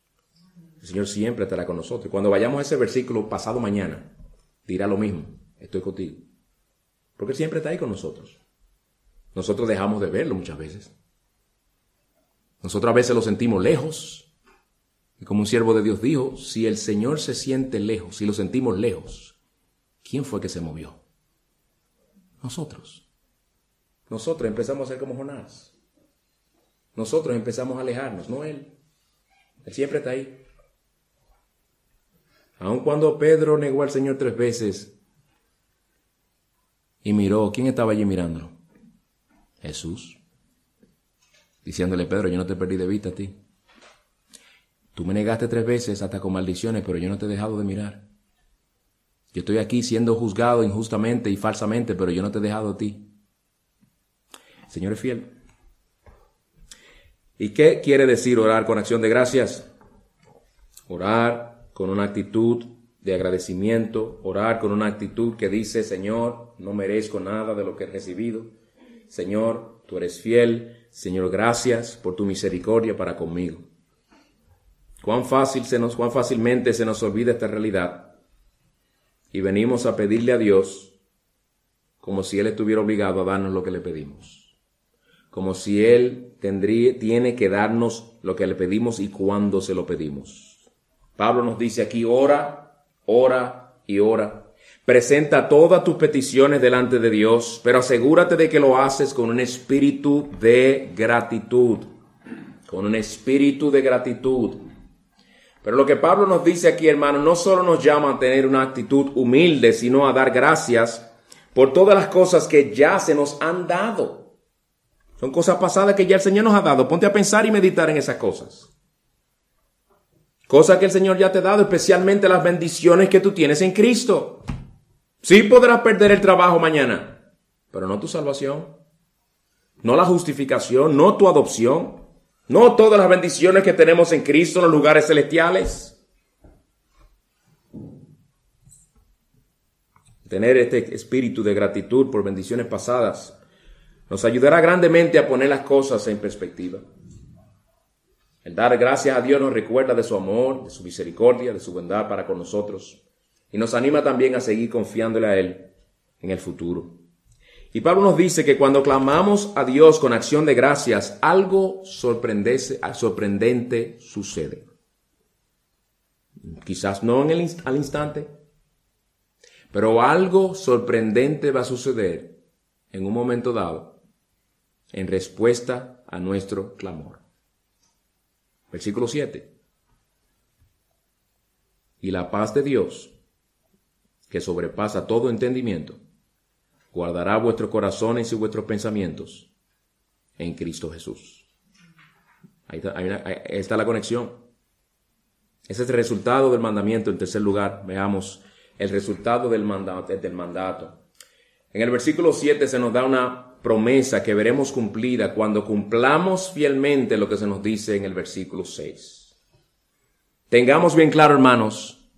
Speaker 1: El Señor siempre estará con nosotros. Cuando vayamos a ese versículo pasado mañana, dirá lo mismo, estoy contigo. Porque siempre está ahí con nosotros. Nosotros dejamos de verlo muchas veces. Nosotros a veces lo sentimos lejos, y como un siervo de Dios dijo, si el Señor se siente lejos, si lo sentimos lejos, ¿quién fue que se movió? Nosotros. Nosotros empezamos a ser como Jonás. Nosotros empezamos a alejarnos, no Él. Él siempre está ahí. Aun cuando Pedro negó al Señor tres veces y miró, ¿quién estaba allí mirándolo? Jesús. Diciéndole, Pedro, yo no te perdí de vista a ti. Tú me negaste tres veces hasta con maldiciones, pero yo no te he dejado de mirar. Yo estoy aquí siendo juzgado injustamente y falsamente, pero yo no te he dejado a ti. Señor es fiel. ¿Y qué quiere decir orar con acción de gracias? Orar con una actitud de agradecimiento, orar con una actitud que dice, Señor, no merezco nada de lo que he recibido. Señor, tú eres fiel. Señor, gracias por tu misericordia para conmigo. Cuán fácil se nos, cuán fácilmente se nos olvida esta realidad. Y venimos a pedirle a Dios como si Él estuviera obligado a darnos lo que le pedimos. Como si Él tendría, tiene que darnos lo que le pedimos y cuando se lo pedimos. Pablo nos dice aquí, ora, ora y ora. Presenta todas tus peticiones delante de Dios, pero asegúrate de que lo haces con un espíritu de gratitud. Con un espíritu de gratitud. Pero lo que Pablo nos dice aquí, hermano, no solo nos llama a tener una actitud humilde, sino a dar gracias por todas las cosas que ya se nos han dado. Son cosas pasadas que ya el Señor nos ha dado. Ponte a pensar y meditar en esas cosas. Cosas que el Señor ya te ha dado, especialmente las bendiciones que tú tienes en Cristo. Sí podrás perder el trabajo mañana, pero no tu salvación, no la justificación, no tu adopción, no todas las bendiciones que tenemos en Cristo en los lugares celestiales. Tener este espíritu de gratitud por bendiciones pasadas nos ayudará grandemente a poner las cosas en perspectiva. El dar gracias a Dios nos recuerda de su amor, de su misericordia, de su bondad para con nosotros y nos anima también a seguir confiándole a Él en el futuro. Y Pablo nos dice que cuando clamamos a Dios con acción de gracias, algo sorprendente sucede. Quizás no en el, al instante, pero algo sorprendente va a suceder en un momento dado en respuesta a nuestro clamor. Versículo 7. Y la paz de Dios, que sobrepasa todo entendimiento, guardará vuestros corazones y vuestros pensamientos en Cristo Jesús. Ahí está, la conexión. Ese es el resultado del mandamiento. En tercer lugar, veamos el resultado del mandato, del mandato. En el versículo 7 se nos da una promesa que veremos cumplida cuando cumplamos fielmente lo que se nos dice en el versículo 6. Tengamos bien claro, hermanos,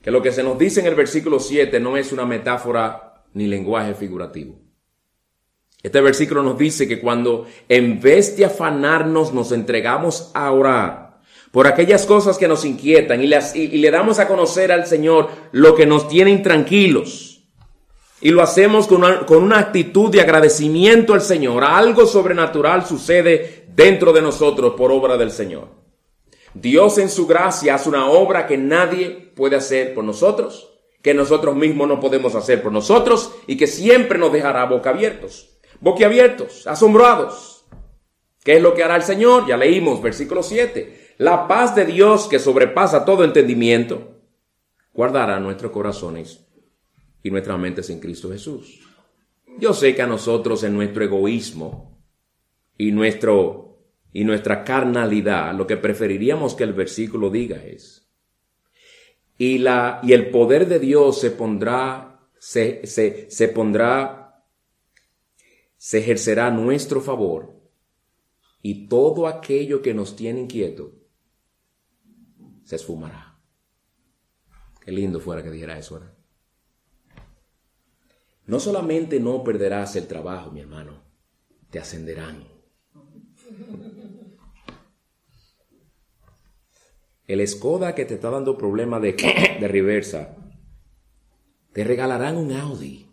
Speaker 1: que lo que se nos dice en el versículo 7 no es una metáfora ni lenguaje figurativo. Este versículo nos dice que cuando en vez de afanarnos nos entregamos a orar por aquellas cosas que nos inquietan y, le damos a conocer al Señor lo que nos tiene intranquilos y lo hacemos con con una actitud de agradecimiento al Señor, algo sobrenatural sucede dentro de nosotros por obra del Señor. Dios en su gracia hace una obra que nadie puede hacer por nosotros, que nosotros mismos no podemos hacer por nosotros y que siempre nos dejará boca abiertos, boquiabiertos, asombrados. ¿Qué es lo que hará el Señor? Ya leímos versículo 7. La paz de Dios que sobrepasa todo entendimiento guardará nuestros corazones y nuestras mentes en Cristo Jesús. Yo sé que a nosotros en nuestro egoísmo y nuestro y nuestra carnalidad, lo que preferiríamos que el versículo diga es, y, la, y el poder de Dios se pondrá, se, se, se pondrá, se ejercerá a nuestro favor, y todo aquello que nos tiene inquieto se esfumará. Qué lindo fuera que dijera eso, ¿verdad? No solamente no perderás el trabajo, mi hermano, te ascenderán. El Skoda que te está dando problema de, de reversa, te regalarán un Audi.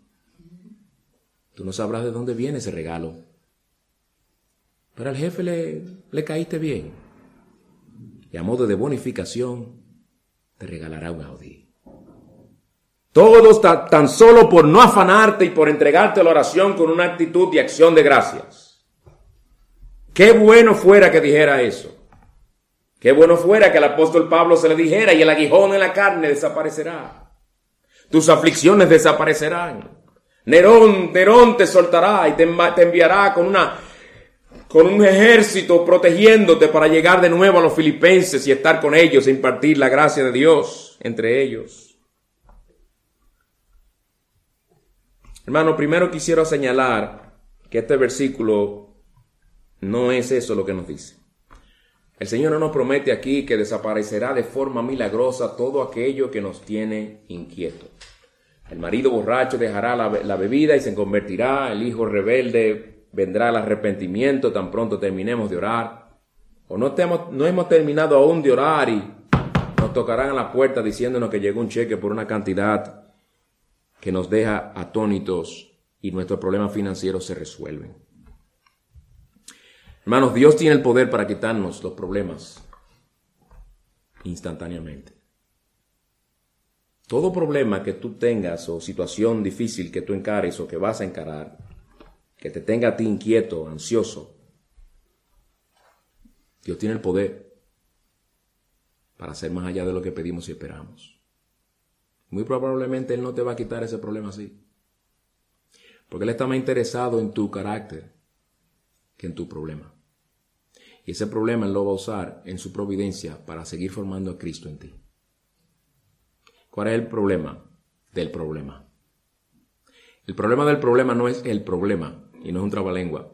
Speaker 1: Tú no sabrás de dónde viene ese regalo. Pero al jefe le, le caíste bien. Y a modo de bonificación, te regalará un Audi. Todo está tan solo por no afanarte y por entregarte la oración con una actitud de acción de gracias. Qué bueno fuera que dijera eso. Qué bueno fuera que el apóstol Pablo se le dijera y el aguijón en la carne desaparecerá. Tus aflicciones desaparecerán. Nerón, Nerón te soltará y te, enviará con una, con un ejército protegiéndote para llegar de nuevo a los filipenses y estar con ellos e impartir la gracia de Dios entre ellos. Hermano, primero quisiera señalar que este versículo no es eso lo que nos dice. El Señor no nos promete aquí que desaparecerá de forma milagrosa todo aquello que nos tiene inquietos. El marido borracho dejará la, bebida y se convertirá, el hijo rebelde vendrá al arrepentimiento tan pronto terminemos de orar. O no, no hemos terminado aún de orar y nos tocarán a la puerta diciéndonos que llegó un cheque por una cantidad que nos deja atónitos y nuestros problemas financieros se resuelven. Hermanos, Dios tiene el poder para quitarnos los problemas instantáneamente. Todo problema que tú tengas o situación difícil que tú encares o que vas a encarar, que te tenga a ti inquieto, ansioso, Dios tiene el poder para hacer más allá de lo que pedimos y esperamos. Muy probablemente Él no te va a quitar ese problema así. Porque Él está más interesado en tu carácter que en tu problema. Y ese problema Él lo va a usar en su providencia para seguir formando a Cristo en ti. ¿Cuál es el problema del problema? El problema del problema no es el problema y no es un trabalengua.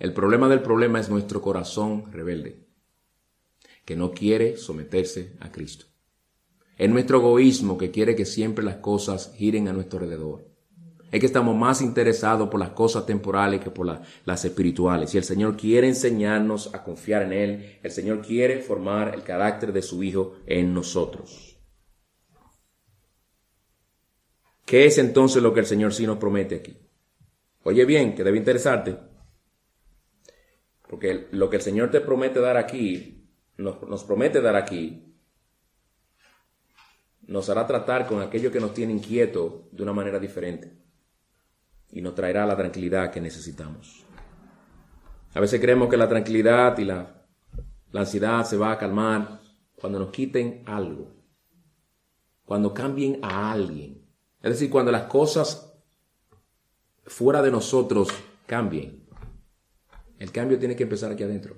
Speaker 1: El problema del problema es nuestro corazón rebelde, que no quiere someterse a Cristo. Es nuestro egoísmo que quiere que siempre las cosas giren a nuestro alrededor. Es que estamos más interesados por las cosas temporales que por las espirituales. Y el Señor quiere enseñarnos a confiar en Él. El Señor quiere formar el carácter de su Hijo en nosotros. ¿Qué es entonces lo que el Señor sí nos promete aquí? Oye bien, que debe interesarte, porque lo que el Señor te promete dar aquí, nos, promete dar aquí, nos hará tratar con aquello que nos tiene inquieto de una manera diferente y nos traerá la tranquilidad que necesitamos. A veces creemos que la tranquilidad y la, ansiedad se va a calmar cuando nos quiten algo, cuando cambien a alguien, es decir, cuando las cosas fuera de nosotros cambien, el cambio tiene que empezar aquí adentro.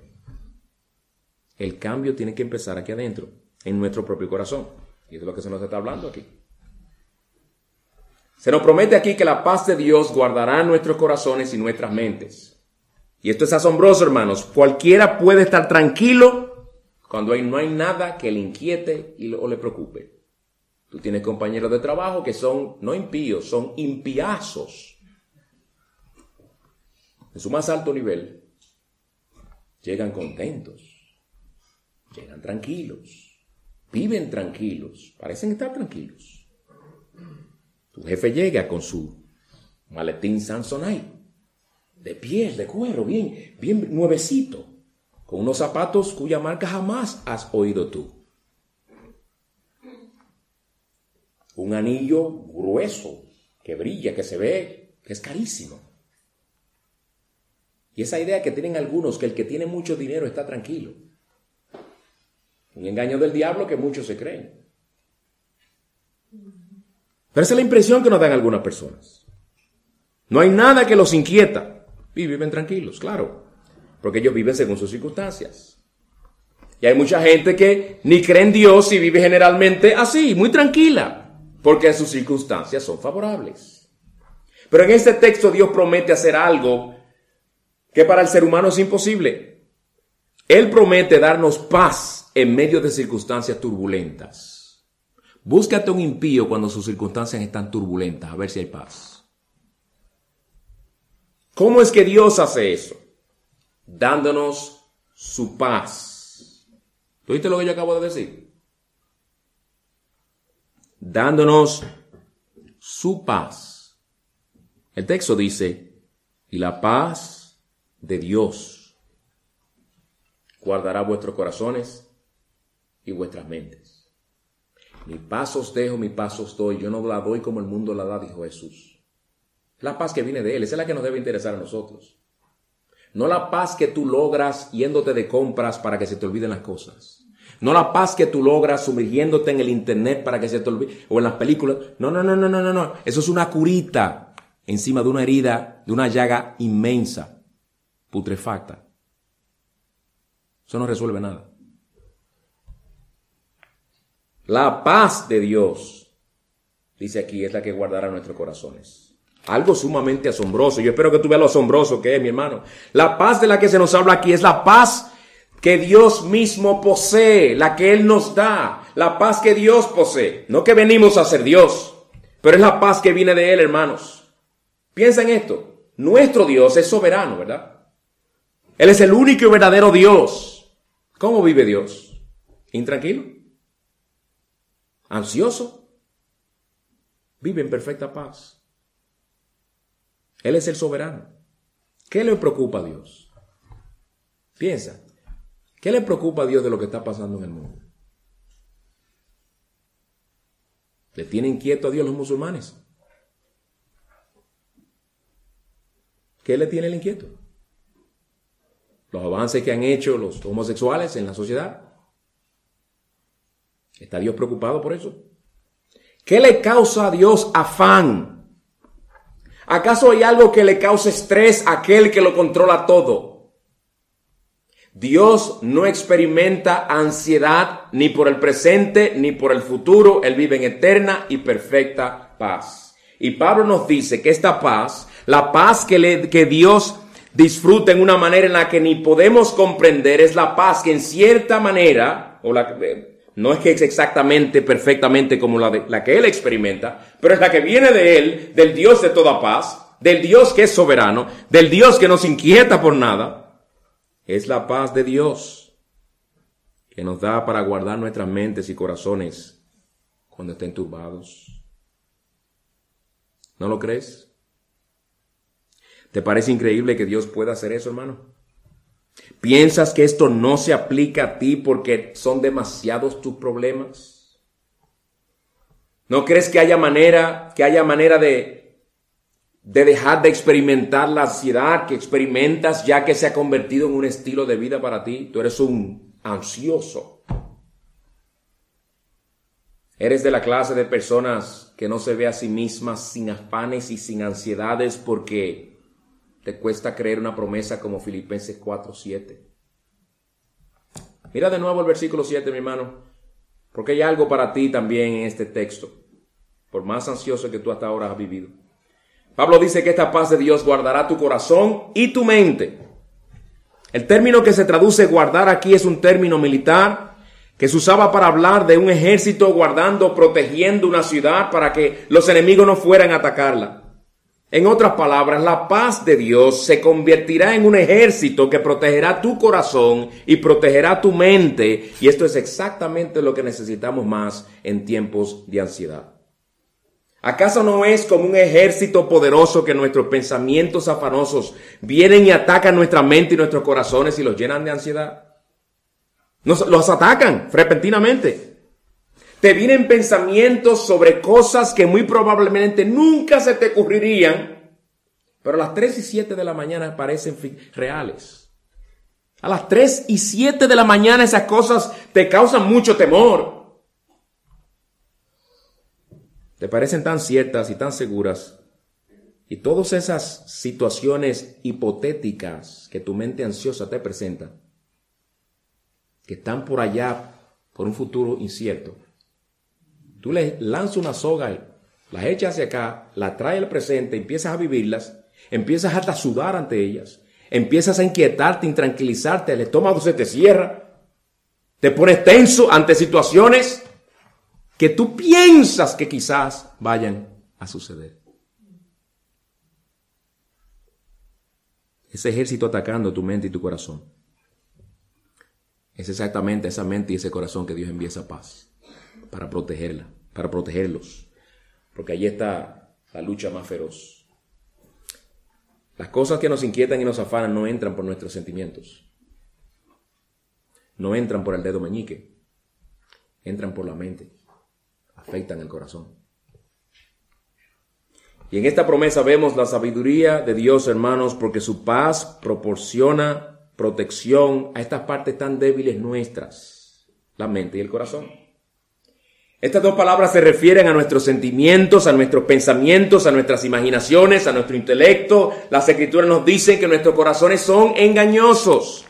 Speaker 1: El cambio tiene que empezar aquí adentro, en nuestro propio corazón. Y es lo que se nos está hablando aquí. Se nos promete aquí que la paz de Dios guardará nuestros corazones y nuestras mentes. Y esto es asombroso, hermanos. Cualquiera puede estar tranquilo cuando no hay nada que le inquiete o le preocupe. Tú tienes compañeros de trabajo que son no impíos, son impiazos. En su más alto nivel, llegan contentos, llegan tranquilos, viven tranquilos, parecen estar tranquilos. Tu jefe llega con su maletín Samsonite, de piel, de cuero, bien, bien nuevecito, con unos zapatos cuya marca jamás has oído tú. un anillo grueso, que brilla, que se ve, que es carísimo. Y esa idea que tienen algunos, que el que tiene mucho dinero está tranquilo. Un engaño del diablo que muchos se creen. Pero esa es la impresión que nos dan algunas personas. No hay nada que los inquieta. Y viven tranquilos, claro. Porque ellos viven según sus circunstancias. Y hay mucha gente que ni cree en Dios y vive generalmente así, muy tranquila porque sus circunstancias son favorables. Pero en este texto Dios promete hacer algo que para el ser humano es imposible. Él promete darnos paz en medio de circunstancias turbulentas. Búscate un impío cuando sus circunstancias están turbulentas, a ver si hay paz. ¿Cómo es que Dios hace eso? Dándonos su paz. ¿Tú oíste lo que yo acabo de decir? dándonos su paz. El texto dice, y la paz de Dios guardará vuestros corazones y vuestras mentes. Mi paz os dejo, mi paz os doy, yo no la doy como el mundo la da, dijo Jesús. La paz que viene de Él, esa es la que nos debe interesar a nosotros. No la paz que tú logras yéndote de compras para que se te olviden las cosas. No la paz que tú logras sumergiéndote en el internet para que se te olvide, o en las películas. No, no, no, no, no, no, no. Eso es una curita encima de una herida, de una llaga inmensa, putrefacta. Eso no resuelve nada. La paz de Dios, dice aquí, es la que guardará nuestros corazones. Algo sumamente asombroso. Yo espero que tú veas lo asombroso que es, mi hermano. La paz de la que se nos habla aquí es la paz que Dios mismo posee, la que Él nos da, la paz que Dios posee. No que venimos a ser Dios, pero es la paz que viene de Él, hermanos. Piensa en esto. Nuestro Dios es soberano, ¿verdad? Él es el único y verdadero Dios. ¿Cómo vive Dios? Intranquilo. Ansioso. Vive en perfecta paz. Él es el soberano. ¿Qué le preocupa a Dios? Piensa. ¿Qué le preocupa a Dios de lo que está pasando en el mundo? ¿Le tiene inquieto a Dios los musulmanes? ¿Qué le tiene el inquieto? Los avances que han hecho los homosexuales en la sociedad. ¿Está Dios preocupado por eso? ¿Qué le causa a Dios afán? ¿Acaso hay algo que le cause estrés a aquel que lo controla todo? Dios no experimenta ansiedad ni por el presente ni por el futuro. Él vive en eterna y perfecta paz. Y Pablo nos dice que esta paz, la paz que, le, que Dios disfruta en una manera en la que ni podemos comprender, es la paz que en cierta manera, o la, no es que es exactamente, perfectamente como la, de, la que Él experimenta, pero es la que viene de Él, del Dios de toda paz, del Dios que es soberano, del Dios que nos inquieta por nada es la paz de Dios que nos da para guardar nuestras mentes y corazones cuando estén turbados. ¿No lo crees? ¿Te parece increíble que Dios pueda hacer eso, hermano? ¿Piensas que esto no se aplica a ti porque son demasiados tus problemas? ¿No crees que haya manera, que haya manera de de dejar de experimentar la ansiedad que experimentas ya que se ha convertido en un estilo de vida para ti. Tú eres un ansioso. Eres de la clase de personas que no se ve a sí mismas sin afanes y sin ansiedades porque te cuesta creer una promesa como Filipenses 4:7. Mira de nuevo el versículo 7, mi hermano, porque hay algo para ti también en este texto, por más ansioso que tú hasta ahora has vivido. Pablo dice que esta paz de Dios guardará tu corazón y tu mente. El término que se traduce guardar aquí es un término militar que se usaba para hablar de un ejército guardando, protegiendo una ciudad para que los enemigos no fueran a atacarla. En otras palabras, la paz de Dios se convertirá en un ejército que protegerá tu corazón y protegerá tu mente. Y esto es exactamente lo que necesitamos más en tiempos de ansiedad. ¿Acaso no es como un ejército poderoso que nuestros pensamientos afanosos vienen y atacan nuestra mente y nuestros corazones y los llenan de ansiedad? Nos, los atacan repentinamente. Te vienen pensamientos sobre cosas que muy probablemente nunca se te ocurrirían, pero a las 3 y 7 de la mañana parecen reales. A las 3 y 7 de la mañana esas cosas te causan mucho temor. te parecen tan ciertas y tan seguras, y todas esas situaciones hipotéticas que tu mente ansiosa te presenta, que están por allá, por un futuro incierto, tú le lanzas una soga, las echas hacia acá, la traes al presente, empiezas a vivirlas, empiezas hasta a sudar ante ellas, empiezas a inquietarte, intranquilizarte, el estómago se te cierra, te pones tenso ante situaciones que tú piensas que quizás vayan a suceder. Ese ejército atacando tu mente y tu corazón. Es exactamente esa mente y ese corazón que Dios envía esa paz para protegerla, para protegerlos. Porque allí está la lucha más feroz. Las cosas que nos inquietan y nos afanan no entran por nuestros sentimientos. No entran por el dedo meñique. Entran por la mente afectan el corazón. Y en esta promesa vemos la sabiduría de Dios, hermanos, porque su paz proporciona protección a estas partes tan débiles nuestras, la mente y el corazón. Estas dos palabras se refieren a nuestros sentimientos, a nuestros pensamientos, a nuestras imaginaciones, a nuestro intelecto. Las escrituras nos dicen que nuestros corazones son engañosos.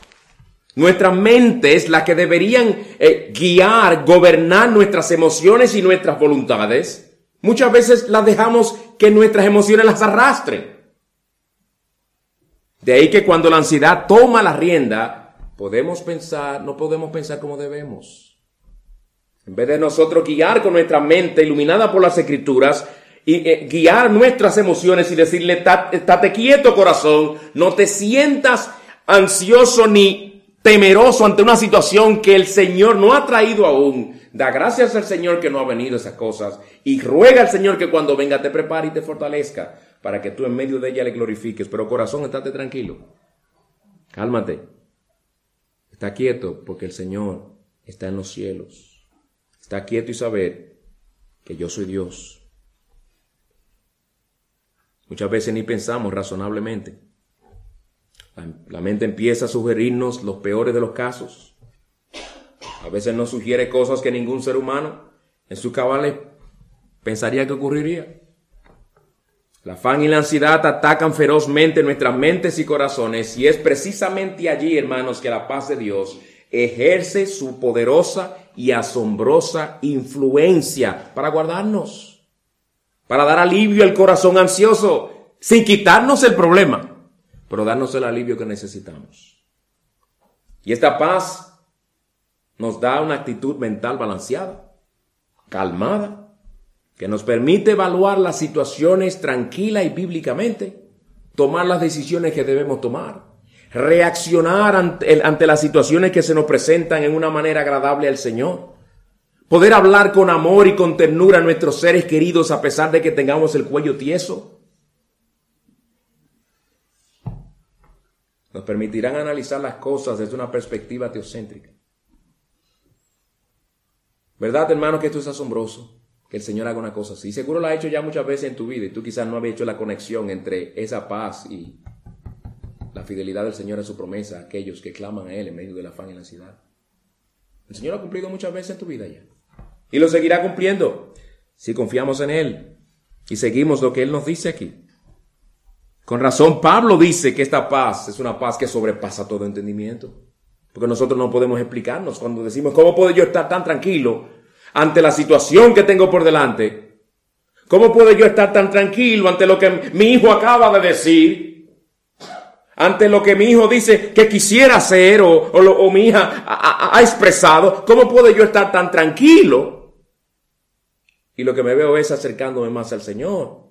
Speaker 1: Nuestra mente es la que deberían eh, guiar, gobernar nuestras emociones y nuestras voluntades. Muchas veces las dejamos que nuestras emociones las arrastren. De ahí que cuando la ansiedad toma la rienda, podemos pensar, no podemos pensar como debemos. En vez de nosotros guiar con nuestra mente iluminada por las escrituras y eh, guiar nuestras emociones y decirle, estate quieto corazón, no te sientas ansioso ni temeroso ante una situación que el Señor no ha traído aún. Da gracias al Señor que no ha venido esas cosas y ruega al Señor que cuando venga te prepare y te fortalezca para que tú en medio de ella le glorifiques. Pero corazón, estate tranquilo. Cálmate. Está quieto porque el Señor está en los cielos. Está quieto y saber que yo soy Dios. Muchas veces ni pensamos razonablemente. La, mente empieza a sugerirnos los peores de los casos. A veces nos sugiere cosas que ningún ser humano en su cabales pensaría que ocurriría. La afán y la ansiedad atacan ferozmente nuestras mentes y corazones y es precisamente allí, hermanos, que la paz de Dios ejerce su poderosa y asombrosa influencia para guardarnos, para dar alivio al corazón ansioso, sin quitarnos el problema, pero darnos el alivio que necesitamos. Y esta paz nos da una actitud mental balanceada, calmada, que nos permite evaluar las situaciones tranquila y bíblicamente, tomar las decisiones que debemos tomar, reaccionar ante, las situaciones que se nos presentan en una manera agradable al Señor, poder hablar con amor y con ternura a nuestros seres queridos a pesar de que tengamos el cuello tieso, nos permitirán analizar las cosas desde una perspectiva teocéntrica. ¿Verdad, hermano, que esto es asombroso? Que el Señor haga una cosa así. Seguro lo ha hecho ya muchas veces en tu vida y tú quizás no habías hecho la conexión entre esa paz y la fidelidad del Señor a su promesa a aquellos que claman a Él en medio de la afán y la ansiedad. El Señor ha cumplido muchas veces en tu vida ya. Y lo seguirá cumpliendo si confiamos en Él y seguimos lo que Él nos dice aquí. Con razón, Pablo dice que esta paz es una paz que sobrepasa todo entendimiento. Porque nosotros no podemos explicarnos cuando decimos, ¿cómo puedo yo estar tan tranquilo ante la situación que tengo por delante? ¿Cómo puedo yo estar tan tranquilo ante lo que mi hijo acaba de decir? Ante lo que mi hijo dice que quisiera hacer o, mi hija ha expresado. ¿Cómo puedo yo estar tan tranquilo? Y lo que me veo es acercándome más al Señor.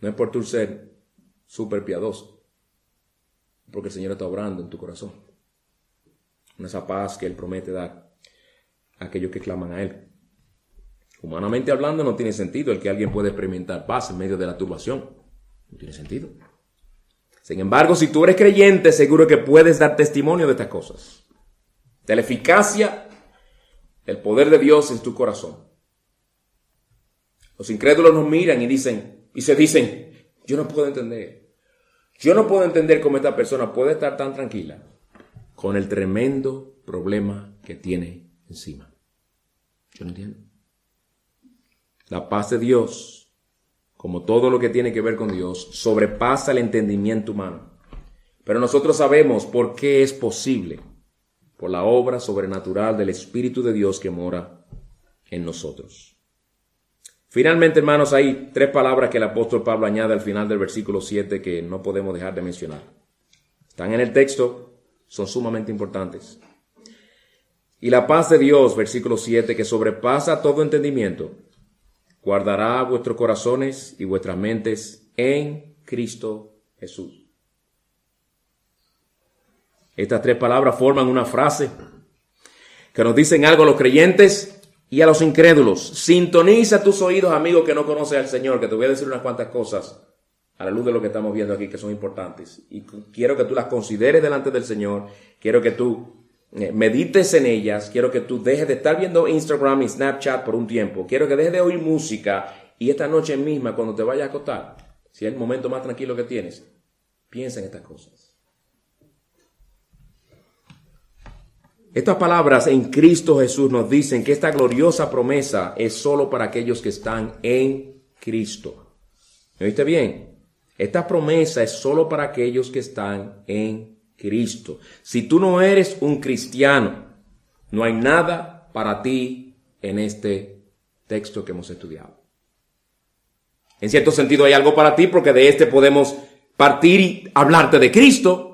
Speaker 1: No es por tu ser súper piadoso, porque el Señor está obrando en tu corazón. esa paz que Él promete dar a aquellos que claman a Él. Humanamente hablando, no tiene sentido el que alguien pueda experimentar paz en medio de la turbación. No tiene sentido. Sin embargo, si tú eres creyente, seguro que puedes dar testimonio de estas cosas. De la eficacia, el poder de Dios en tu corazón. Los incrédulos nos miran y dicen, y se dicen, yo no puedo entender. Yo no puedo entender cómo esta persona puede estar tan tranquila con el tremendo problema que tiene encima. Yo no entiendo. La paz de Dios, como todo lo que tiene que ver con Dios, sobrepasa el entendimiento humano. Pero nosotros sabemos por qué es posible, por la obra sobrenatural del Espíritu de Dios que mora en nosotros. Finalmente, hermanos, hay tres palabras que el apóstol Pablo añade al final del versículo 7 que no podemos dejar de mencionar. Están en el texto, son sumamente importantes. Y la paz de Dios, versículo 7, que sobrepasa todo entendimiento, guardará vuestros corazones y vuestras mentes en Cristo Jesús. Estas tres palabras forman una frase que nos dicen algo a los creyentes y a los incrédulos. Sintoniza tus oídos, amigo que no conoce al Señor, que te voy a decir unas cuantas cosas a la luz de lo que estamos viendo aquí que son importantes. Y quiero que tú las consideres delante del Señor. Quiero que tú medites en ellas. Quiero que tú dejes de estar viendo Instagram y Snapchat por un tiempo. Quiero que dejes de oír música. Y esta noche misma, cuando te vayas a acostar, si es el momento más tranquilo que tienes, piensa en estas cosas. Estas palabras en Cristo Jesús nos dicen que esta gloriosa promesa es solo para aquellos que están en Cristo. ¿Me oíste bien? Esta promesa es solo para aquellos que están en Cristo. Si tú no eres un cristiano, no hay nada para ti en este texto que hemos estudiado. En cierto sentido hay algo para ti porque de este podemos partir y hablarte de Cristo,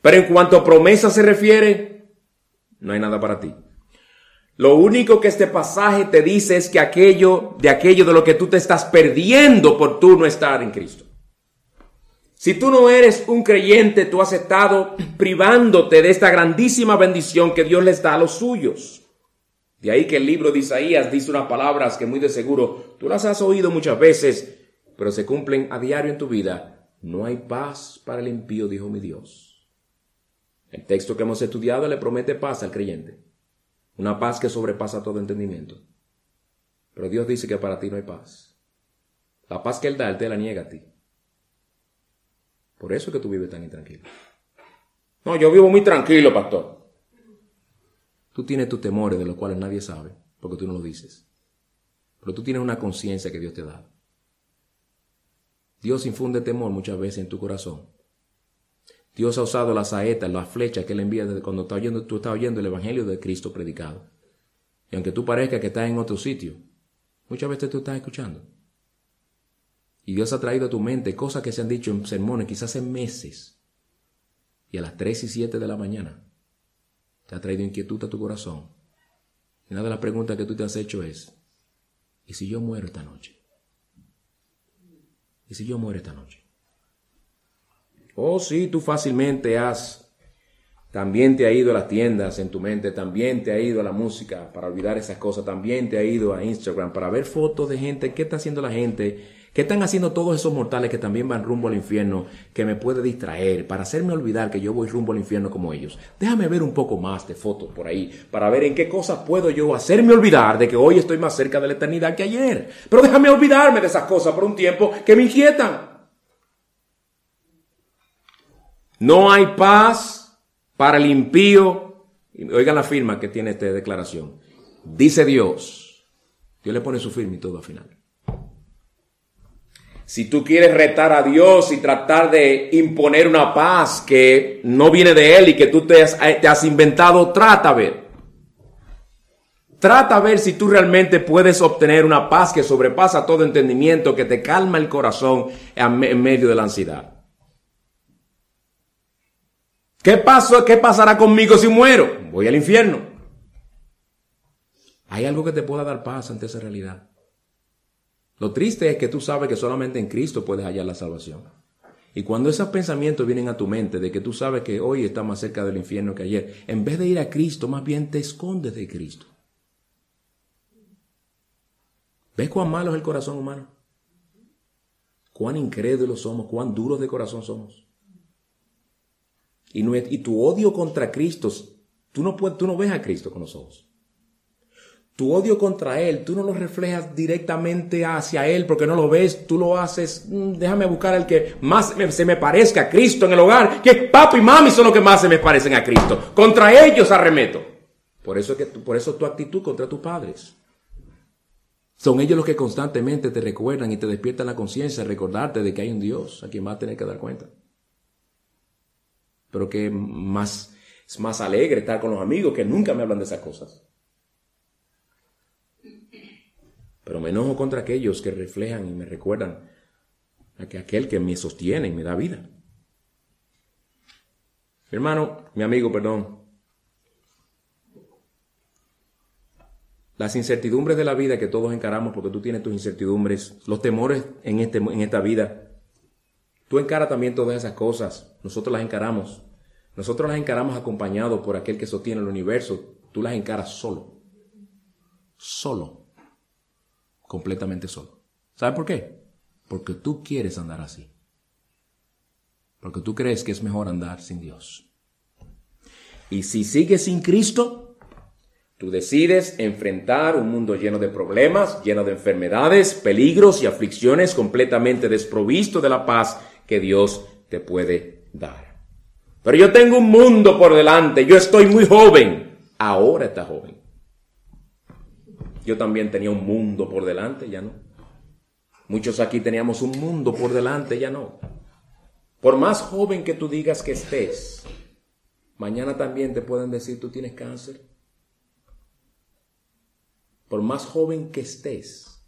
Speaker 1: Pero en cuanto a promesa se refiere, no hay nada para ti. Lo único que este pasaje te dice es que aquello de aquello de lo que tú te estás perdiendo por tú no estar en Cristo. Si tú no eres un creyente, tú has estado privándote de esta grandísima bendición que Dios les da a los suyos. De ahí que el libro de Isaías dice unas palabras que muy de seguro tú las has oído muchas veces, pero se cumplen a diario en tu vida. No hay paz para el impío, dijo mi Dios. El texto que hemos estudiado le promete paz al creyente. Una paz que sobrepasa todo entendimiento. Pero Dios dice que para ti no hay paz. La paz que Él da, Él te la niega a ti. Por eso es que tú vives tan intranquilo. No, yo vivo muy tranquilo, pastor. Tú tienes tus temores de los cuales nadie sabe, porque tú no lo dices. Pero tú tienes una conciencia que Dios te da. Dios infunde temor muchas veces en tu corazón Dios ha usado las saetas, las flechas que Él envía desde cuando tú estás oyendo el Evangelio de Cristo predicado. Y aunque tú parezca que estás en otro sitio, muchas veces tú estás escuchando. Y Dios ha traído a tu mente cosas que se han dicho en sermones, quizás en meses. Y a las 3 y 7 de la mañana te ha traído inquietud a tu corazón. Y una de las preguntas que tú te has hecho es, ¿y si yo muero esta noche? ¿Y si yo muero esta noche? Oh, sí, tú fácilmente has. También te ha ido a las tiendas en tu mente, también te ha ido a la música para olvidar esas cosas, también te ha ido a Instagram para ver fotos de gente, qué está haciendo la gente, qué están haciendo todos esos mortales que también van rumbo al infierno, que me puede distraer, para hacerme olvidar que yo voy rumbo al infierno como ellos. Déjame ver un poco más de fotos por ahí, para ver en qué cosas puedo yo hacerme olvidar de que hoy estoy más cerca de la eternidad que ayer. Pero déjame olvidarme de esas cosas por un tiempo que me inquietan. No hay paz para el impío. Oigan la firma que tiene esta declaración. Dice Dios. Dios le pone su firma y todo al final. Si tú quieres retar a Dios y tratar de imponer una paz que no viene de Él y que tú te has, te has inventado, trata a ver. Trata a ver si tú realmente puedes obtener una paz que sobrepasa todo entendimiento, que te calma el corazón en medio de la ansiedad. ¿Qué pasó? ¿Qué pasará conmigo si muero? Voy al infierno. Hay algo que te pueda dar paz ante esa realidad. Lo triste es que tú sabes que solamente en Cristo puedes hallar la salvación. Y cuando esos pensamientos vienen a tu mente de que tú sabes que hoy estás más cerca del infierno que ayer, en vez de ir a Cristo, más bien te escondes de Cristo. ¿Ves cuán malo es el corazón humano? Cuán incrédulos somos, cuán duros de corazón somos. Y, tu odio contra Cristo, tú no, puedes, tú no ves a Cristo con los ojos. Tu odio contra Él, tú no lo reflejas directamente hacia Él porque no lo ves, tú lo haces, mm, déjame buscar el que más se me parezca a Cristo en el hogar, que papi y mami son los que más se me parecen a Cristo. Contra ellos arremeto. Por eso, es que, por eso tu actitud contra tus padres. Son ellos los que constantemente te recuerdan y te despiertan la conciencia, recordarte de que hay un Dios a quien vas a tener que dar cuenta pero que más, es más alegre estar con los amigos que nunca me hablan de esas cosas. Pero me enojo contra aquellos que reflejan y me recuerdan a que aquel que me sostiene y me da vida. Mi hermano, mi amigo, perdón. Las incertidumbres de la vida que todos encaramos, porque tú tienes tus incertidumbres, los temores en, este, en esta vida, Tú encaras también todas esas cosas. Nosotros las encaramos. Nosotros las encaramos acompañados por aquel que sostiene el universo. Tú las encaras solo. Solo. Completamente solo. ¿Sabes por qué? Porque tú quieres andar así. Porque tú crees que es mejor andar sin Dios. Y si sigues sin Cristo, tú decides enfrentar un mundo lleno de problemas, lleno de enfermedades, peligros y aflicciones, completamente desprovisto de la paz que Dios te puede dar. Pero yo tengo un mundo por delante, yo estoy muy joven, ahora está joven. Yo también tenía un mundo por delante, ya no. Muchos aquí teníamos un mundo por delante, ya no. Por más joven que tú digas que estés, mañana también te pueden decir tú tienes cáncer. Por más joven que estés,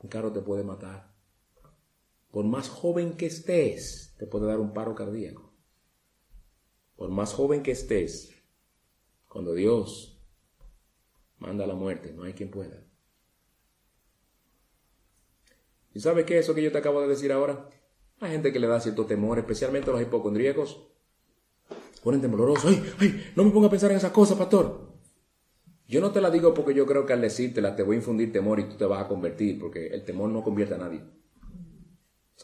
Speaker 1: un carro te puede matar por más joven que estés, te puede dar un paro cardíaco. por más joven que estés, cuando Dios manda la muerte, no hay quien pueda. ¿Y sabe qué es eso que yo te acabo de decir ahora? Hay gente que le da cierto temor, especialmente los hipocondríacos. Ponen temblorosos. ¡Ay, ay! No me ponga a pensar en esas cosas, pastor. Yo no te la digo porque yo creo que al decírtela te voy a infundir temor y tú te vas a convertir, porque el temor no convierte a nadie.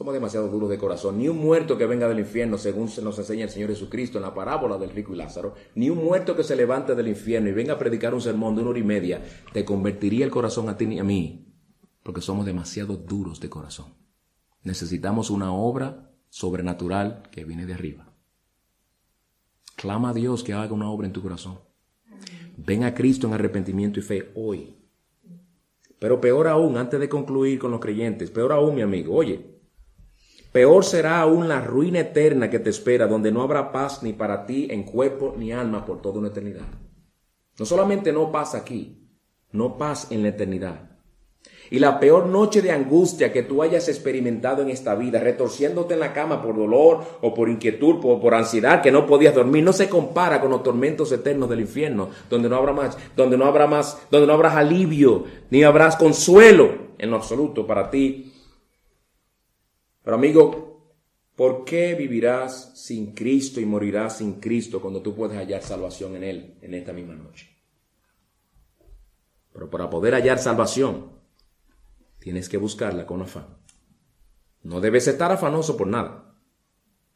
Speaker 1: Somos demasiado duros de corazón. Ni un muerto que venga del infierno, según se nos enseña el Señor Jesucristo en la parábola del rico y Lázaro, ni un muerto que se levante del infierno y venga a predicar un sermón de una hora y media, te convertiría el corazón a ti ni a mí, porque somos demasiado duros de corazón. Necesitamos una obra sobrenatural que viene de arriba. Clama a Dios que haga una obra en tu corazón. Ven a Cristo en arrepentimiento y fe hoy. Pero peor aún, antes de concluir con los creyentes, peor aún, mi amigo, oye, peor será aún la ruina eterna que te espera, donde no habrá paz ni para ti en cuerpo ni alma por toda una eternidad. No solamente no paz aquí, no paz en la eternidad. Y la peor noche de angustia que tú hayas experimentado en esta vida, retorciéndote en la cama por dolor o por inquietud o por ansiedad que no podías dormir, no se compara con los tormentos eternos del infierno, donde no habrá más, donde no habrá más, donde no habrá alivio, ni habrás consuelo en lo absoluto para ti. Pero amigo, ¿por qué vivirás sin Cristo y morirás sin Cristo cuando tú puedes hallar salvación en Él en esta misma noche? Pero para poder hallar salvación, tienes que buscarla con afán. No debes estar afanoso por nada,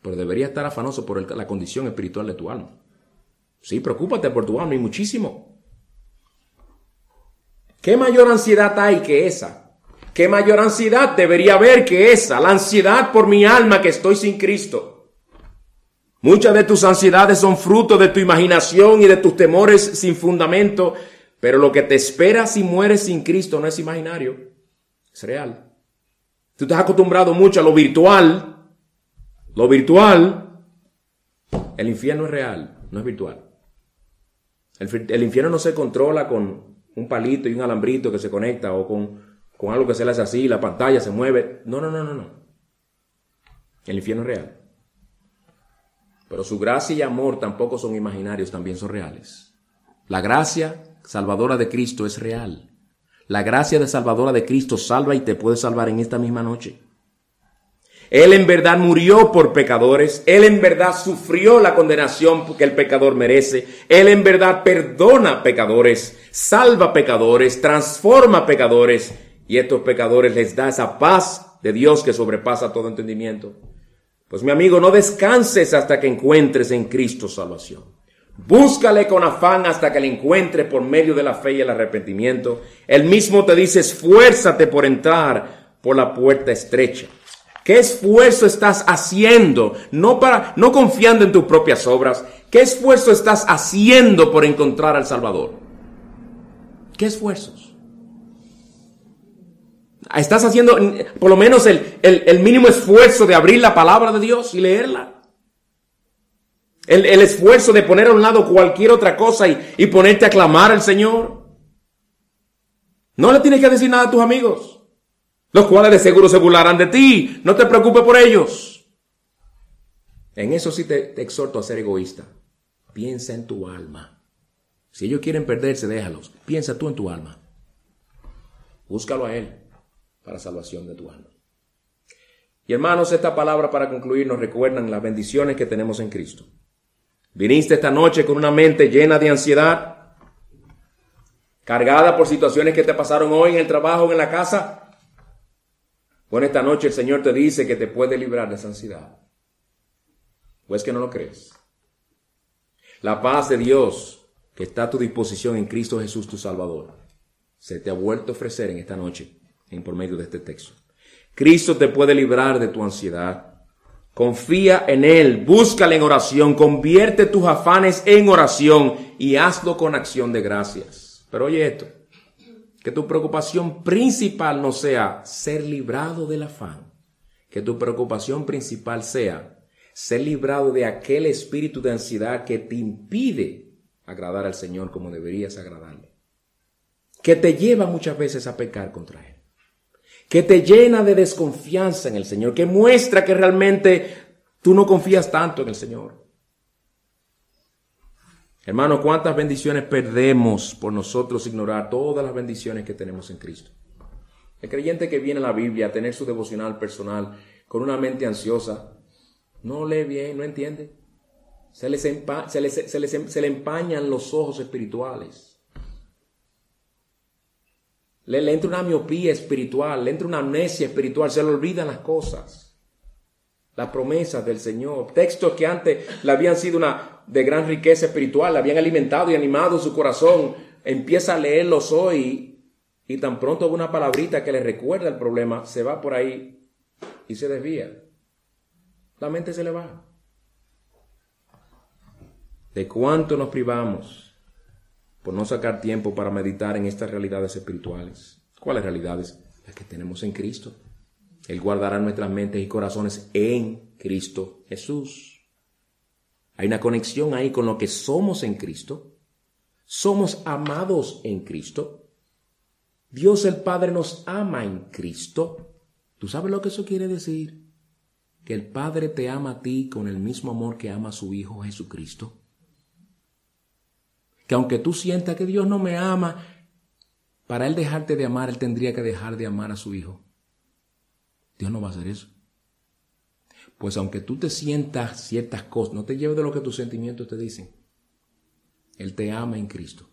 Speaker 1: pero deberías estar afanoso por la condición espiritual de tu alma. Sí, preocúpate por tu alma y muchísimo. ¿Qué mayor ansiedad hay que esa? ¿Qué mayor ansiedad debería haber que esa? La ansiedad por mi alma que estoy sin Cristo. Muchas de tus ansiedades son fruto de tu imaginación y de tus temores sin fundamento, pero lo que te espera si mueres sin Cristo no es imaginario. Es real. Tú estás acostumbrado mucho a lo virtual. Lo virtual. El infierno es real, no es virtual. El, infierno no se controla con un palito y un alambrito que se conecta o con, con algo que se le hace así, la pantalla se mueve. No, no, no, no, no. El infierno es real. Pero su gracia y amor tampoco son imaginarios, también son reales. La gracia salvadora de Cristo es real. La gracia de salvadora de Cristo salva y te puede salvar en esta misma noche. Él en verdad murió por pecadores, Él en verdad sufrió la condenación que el pecador merece, Él en verdad perdona pecadores, salva pecadores, transforma pecadores y estos pecadores les da esa paz de Dios que sobrepasa todo entendimiento. Pues mi amigo, no descanses hasta que encuentres en Cristo salvación. Búscale con afán hasta que le encuentre por medio de la fe y el arrepentimiento. Él mismo te dice, esfuérzate por entrar por la puerta estrecha. ¿Qué esfuerzo estás haciendo? No para, no confiando en tus propias obras. ¿Qué esfuerzo estás haciendo por encontrar al Salvador? ¿Qué esfuerzos? ¿Estás haciendo por lo menos el, el mínimo esfuerzo de abrir la palabra de Dios y leerla? El, esfuerzo de poner a un lado cualquier otra cosa y, y ponerte a clamar al Señor. No le tienes que decir nada a tus amigos, los cuales de seguro se burlarán de ti. No te preocupes por ellos. En eso sí te, te exhorto a ser egoísta. Piensa en tu alma. Si ellos quieren perderse, déjalos. Piensa tú en tu alma. Búscalo a Él para salvación de tu alma. Y hermanos, esta palabra para concluir nos recuerdan las bendiciones que tenemos en Cristo. Viniste esta noche con una mente llena de ansiedad, cargada por situaciones que te pasaron hoy en el trabajo, o en la casa. Bueno, esta noche el Señor te dice que te puede librar de esa ansiedad. ¿O es que no lo crees? La paz de Dios que está a tu disposición en Cristo Jesús tu Salvador, se te ha vuelto a ofrecer en esta noche por medio de este texto. Cristo te puede librar de tu ansiedad. Confía en Él, búscale en oración, convierte tus afanes en oración y hazlo con acción de gracias. Pero oye esto, que tu preocupación principal no sea ser librado del afán, que tu preocupación principal sea ser librado de aquel espíritu de ansiedad que te impide agradar al Señor como deberías agradarle, que te lleva muchas veces a pecar contra Él que te llena de desconfianza en el Señor, que muestra que realmente tú no confías tanto en el Señor. Hermano, ¿cuántas bendiciones perdemos por nosotros ignorar todas las bendiciones que tenemos en Cristo? El creyente que viene a la Biblia a tener su devocional personal con una mente ansiosa, no lee bien, no entiende. Se, les se, le empañan los ojos espirituales. Le, le, entra una miopía espiritual, le entra una amnesia espiritual, se le olvidan las cosas, las promesas del Señor, textos que antes le habían sido una de gran riqueza espiritual, le habían alimentado y animado su corazón, empieza a leerlos hoy y tan pronto una palabrita que le recuerda el problema, se va por ahí y se desvía. La mente se le va. ¿De cuánto nos privamos por no sacar tiempo para meditar en estas realidades espirituales. ¿Cuáles realidades? Las que tenemos en Cristo. Él guardará nuestras mentes y corazones en Cristo Jesús. Hay una conexión ahí con lo que somos en Cristo. Somos amados en Cristo. Dios el Padre nos ama en Cristo. ¿Tú sabes lo que eso quiere decir? Que el Padre te ama a ti con el mismo amor que ama a su Hijo Jesucristo que aunque tú sientas que Dios no me ama, para Él dejarte de amar, Él tendría que dejar de amar a su Hijo. Dios no va a hacer eso. Pues aunque tú te sientas ciertas cosas, no te lleves de lo que tus sentimientos te dicen. Él te ama en Cristo.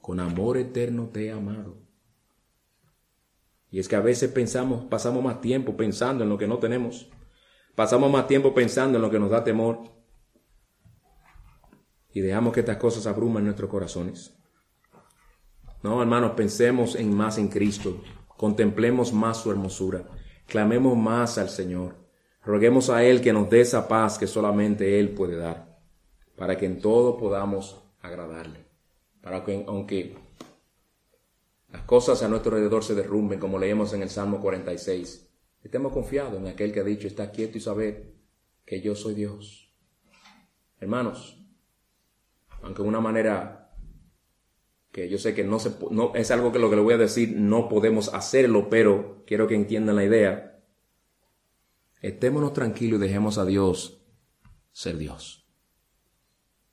Speaker 1: Con amor eterno te he amado. Y es que a veces pensamos, pasamos más tiempo pensando en lo que no tenemos. Pasamos más tiempo pensando en lo que nos da temor y dejamos que estas cosas abrumen nuestros corazones. No, hermanos, pensemos en más en Cristo, contemplemos más su hermosura, clamemos más al Señor, roguemos a Él que nos dé esa paz que solamente Él puede dar, para que en todo podamos agradarle, para que aunque las cosas a nuestro alrededor se derrumben, como leemos en el Salmo 46, estemos confiados en aquel que ha dicho, está quieto y saber que yo soy Dios. Hermanos, aunque de una manera que yo sé que no, se, no es algo que lo que le voy a decir, no podemos hacerlo, pero quiero que entiendan la idea. Estémonos tranquilos y dejemos a Dios ser Dios.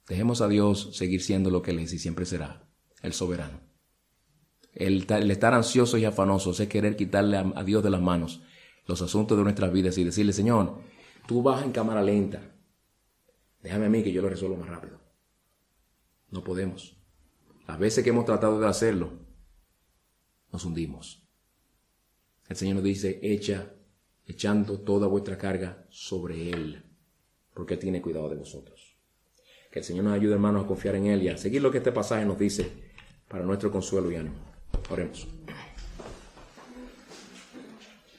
Speaker 1: Dejemos a Dios seguir siendo lo que Él es y siempre será, el soberano. El, estar ansioso y afanoso es querer quitarle a, a Dios de las manos los asuntos de nuestras vidas y decirle, Señor, tú vas en cámara lenta. Déjame a mí que yo lo resuelvo más rápido. No podemos. Las veces que hemos tratado de hacerlo, nos hundimos. El Señor nos dice, echa, echando toda vuestra carga sobre Él, porque Él tiene cuidado de vosotros. Que el Señor nos ayude, hermanos, a confiar en Él y a seguir lo que este pasaje nos dice para nuestro consuelo y ánimo. Oremos.